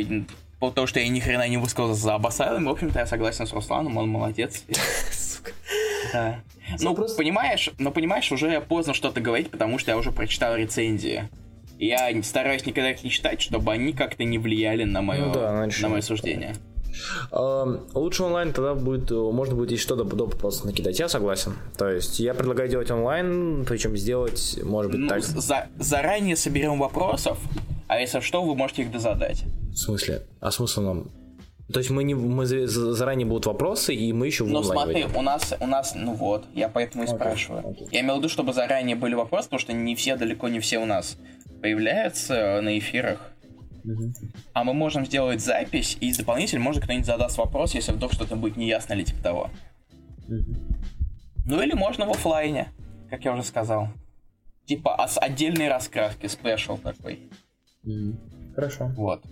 по поводу того, что я ни хрена не высказался за Абасайлом, в общем-то, я согласен с Русланом, он молодец. Сука. Да. Ну, просто... понимаешь, ну, понимаешь, уже поздно что-то говорить, потому что я уже прочитал рецензии. Я стараюсь никогда их не читать, чтобы они как-то не влияли на мое, ну, да, на мое суждение. Лучше онлайн тогда будет, можно будет еще что-то доп. просто накидать, я согласен. То есть я предлагаю делать онлайн, причем сделать, может быть, ну, так. За, заранее соберем вопросов, а если что, вы можете их дозадать. В смысле? А смысл нам? То есть мы не мы заранее будут вопросы, и мы еще в Ну смотри, у нас, у нас, ну вот, я поэтому и okay, спрашиваю. Okay. Я имел в виду, чтобы заранее были вопросы, потому что не все, далеко не все у нас появляются на эфирах. А мы можем сделать запись, и дополнительно может кто-нибудь задаст вопрос, если вдруг что-то будет неясно или типа того. Ну или можно в офлайне, как я уже сказал. Типа а с отдельной раскраски, спешл такой. Хорошо. Вот.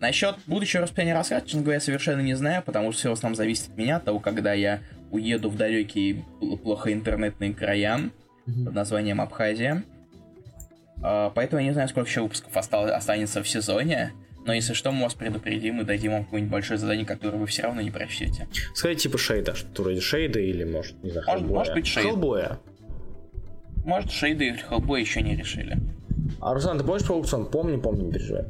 Насчет будущего распределения раскраски, честно говоря, совершенно не знаю, потому что все в основном зависит от меня, от того, когда я уеду в далекие плохо интернетные края под названием Абхазия. А, поэтому я не знаю, сколько еще выпусков осталось, останется в сезоне. Но если что, мы вас предупредим и дадим вам какое-нибудь большое задание, которое вы все равно не прочтете. Сказать типа шейда, что вроде шейда или может, не знаю, может, может быть шейд. Хеллбоя. Может шейда или хеллбоя еще не решили. А, Руслан, ты помнишь про аукцион? Помню, помню, не переживай.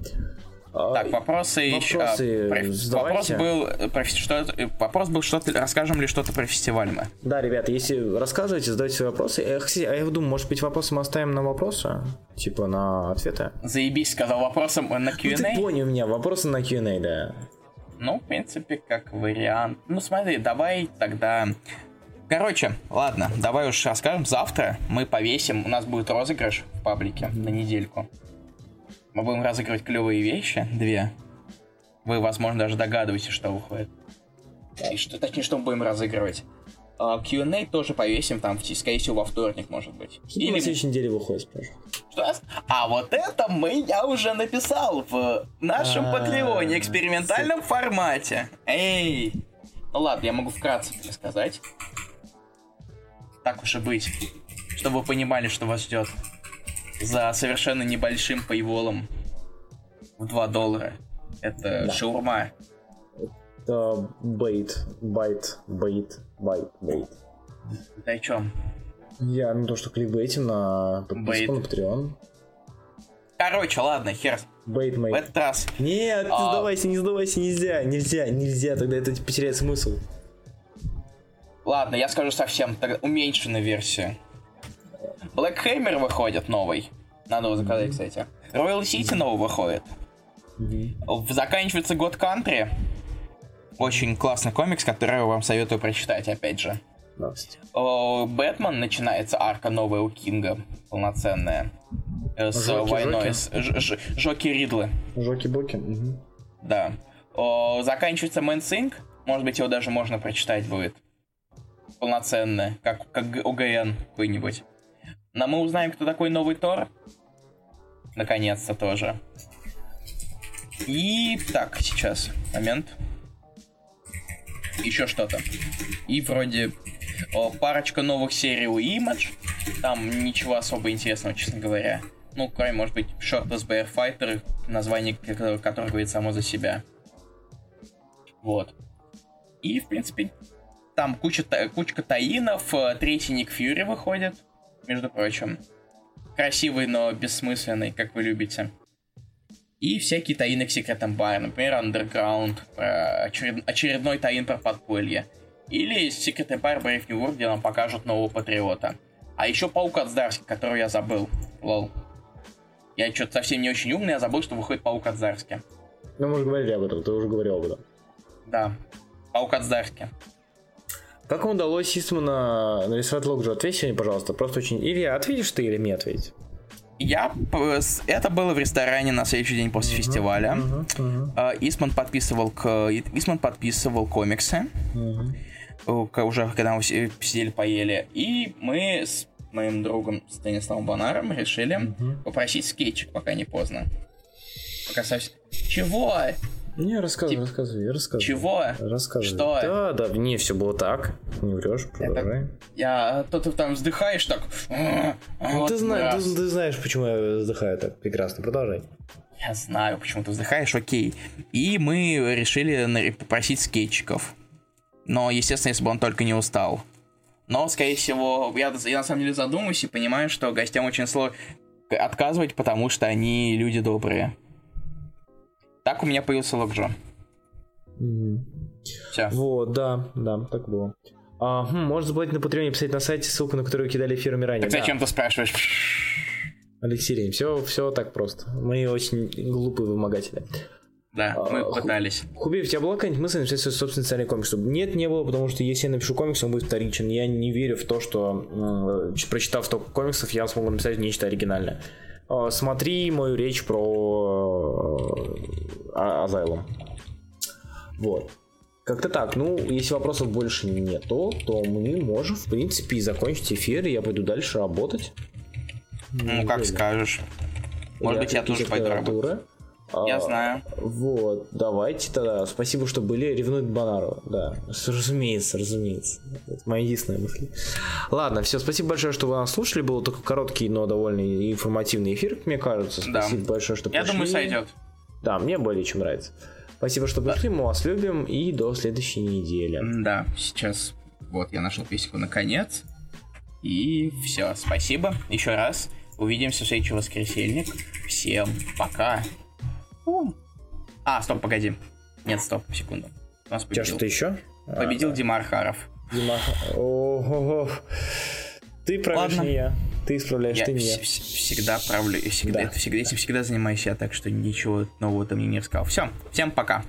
Так, вопросы, вопросы еще. А, вопрос был, про, что, вопрос был, что расскажем ли что-то про фестиваль мы. Да, ребята, если рассказываете, задайте свои вопросы. Э, а я думаю, может быть, вопросы мы оставим на вопросы? Типа на ответы? Заебись, сказал вопросом на Q&A. Ну, ты понял меня, вопросы на Q&A, да. Ну, в принципе, как вариант. Ну, смотри, давай тогда... Короче, ладно, давай уж расскажем. Завтра мы повесим, у нас будет розыгрыш в паблике на недельку. Мы будем разыгрывать клевые вещи, две. Вы, возможно, даже догадываетесь, что выходит. И что, точнее, что мы будем разыгрывать. Uh, Q&A тоже повесим там, скорее всего, во вторник, может быть. Что Или... на следующей неделе выходит, спрашиваю? Что? А вот это мы, я уже написал в нашем а, Патреоне, экспериментальном формате. Эй! Ну ладно, я могу вкратце сказать. Так уж и быть. Чтобы вы понимали, что вас ждет за совершенно небольшим paywall ом в 2 доллара. Это да. шаурма. Это bait, bait, bait, bait, bait. Ты о чем? Я, ну то, что кликбейтим на подписку на Patreon. Короче, ладно, хер. Bait, В этот раз. Нет, не а... сдавайся, не сдавайся, нельзя, нельзя, нельзя, тогда это потеряет смысл. Ладно, я скажу совсем, тогда уменьшенная версия. Black Hammer выходит новый. Надо его заказать, кстати. Royal City новый выходит. Заканчивается год Country. Очень классный комикс, который я вам советую прочитать, опять же. Бэтмен начинается арка новая у Кинга, полноценная. Э, с Жоки, войной Жоки. с Жоки Ридлы. Жоки-боки. Угу. Да. О, заканчивается Мэн Синг. Может быть, его даже можно прочитать будет. Полноценное, как, как ОГН какой-нибудь. Но мы узнаем, кто такой новый Тор. Наконец-то тоже. И так, сейчас, момент. Еще что-то. И вроде о, парочка новых серий у Image. Там ничего особо интересного, честно говоря. Ну, кроме, может быть, Shortless Bear Fighter, название которого говорит само за себя. Вот. И, в принципе, там куча, кучка таинов. Э, третий Ник Фьюри выходит между прочим. Красивый, но бессмысленный, как вы любите. И всякие таины к секретам бара, например, Underground, очеред... очередной таин про подполье. Или секретный бар Brave New World, где нам покажут нового патриота. А еще Паук от Здарски, которого я забыл. Лол. Я что-то совсем не очень умный, я забыл, что выходит Паук от Здарски. Ну, мы уже говорили об этом, ты уже говорил об этом. Да. Паук от Здарски. Как вам удалось Истмана нарисовать лоджу? Ответь мне, пожалуйста. Просто очень... Или ответишь ты, или мне ответить. Я... Это было в ресторане на следующий день после uh-huh, фестиваля. Uh-huh, uh-huh. Исман подписывал к... Исман подписывал комиксы. Uh-huh. Уже когда мы сидели, поели. И мы моим другом Станиславом Бонаром решили попросить скетчик, пока не поздно. Пока совсем... Чего? Не, рассказывай, Тип- рассказывай, рассказывай. Чего? Рассказывай. Что? Да, да, не, все было так. Не врешь, продолжай. Я... То ты там вздыхаешь так... «А, а, Ну, вот ты, зна- раз». ты, ты знаешь, почему я вздыхаю так прекрасно. Продолжай. Я знаю, почему ты вздыхаешь, окей. И мы решили попросить скетчиков. Но, естественно, если бы он только не устал. Но, скорее всего, я, я на самом деле задумаюсь и понимаю, что гостям очень сложно отказывать, потому что они люди добрые. Так у меня появился Локджо. Все. Вот, да, да, так было. А, хм, можно заплатить на Патреоне, писать на сайте, ссылку на которую кидали эфирами ранее. Так Да. зачем ты спрашиваешь? Алексей, все, все так просто. Мы очень глупые вымогатели. Да, мы А, ху- пытались. Хубиев, у тебя была какая-нибудь мысль написать свой собственный сценарий комикс? Чтобы- Нет, не было, потому что если я напишу комикс, он будет вторичен. Я не верю в то, что, ч- прочитав столько комиксов, я смогу написать нечто оригинальное. А, Смотри мою речь про э, А- Азайлум. Вот. Как-то так. Ну, если вопросов больше нету, то мы можем, в принципе, и закончить эфир, и я пойду дальше работать. Ну, как скажешь. Может быть, я тоже пойду работать. Я А, знаю. Вот, давайте тогда. Спасибо, что были. Ревнует Бонарова. Да, разумеется, разумеется. Это моя единственная мысль. Ладно, все, спасибо большое, что вы нас слушали. Был такой короткий, но довольно информативный эфир, как мне кажется. Да. Спасибо большое, что Я пришли. думаю, сойдет. Да, мне более чем нравится. Спасибо, что пришли, мы вас любим, и до следующей недели. Да, сейчас вот я нашел песенку наконец. И все, спасибо еще раз. Увидимся в следующий воскресенье. Всем пока. А, стоп, погоди. Нет, стоп, секунду. У нас победил, что-то еще? победил Димар Харов. Дима. Ого. Ты правишь Ладно. не я. Ты исправляешь, Я ты не я. вс- всегда правлю, всегда, Да. всегда, этим всегда занимаюсь я, так что ничего нового ты мне не рассказал. Все, всем пока.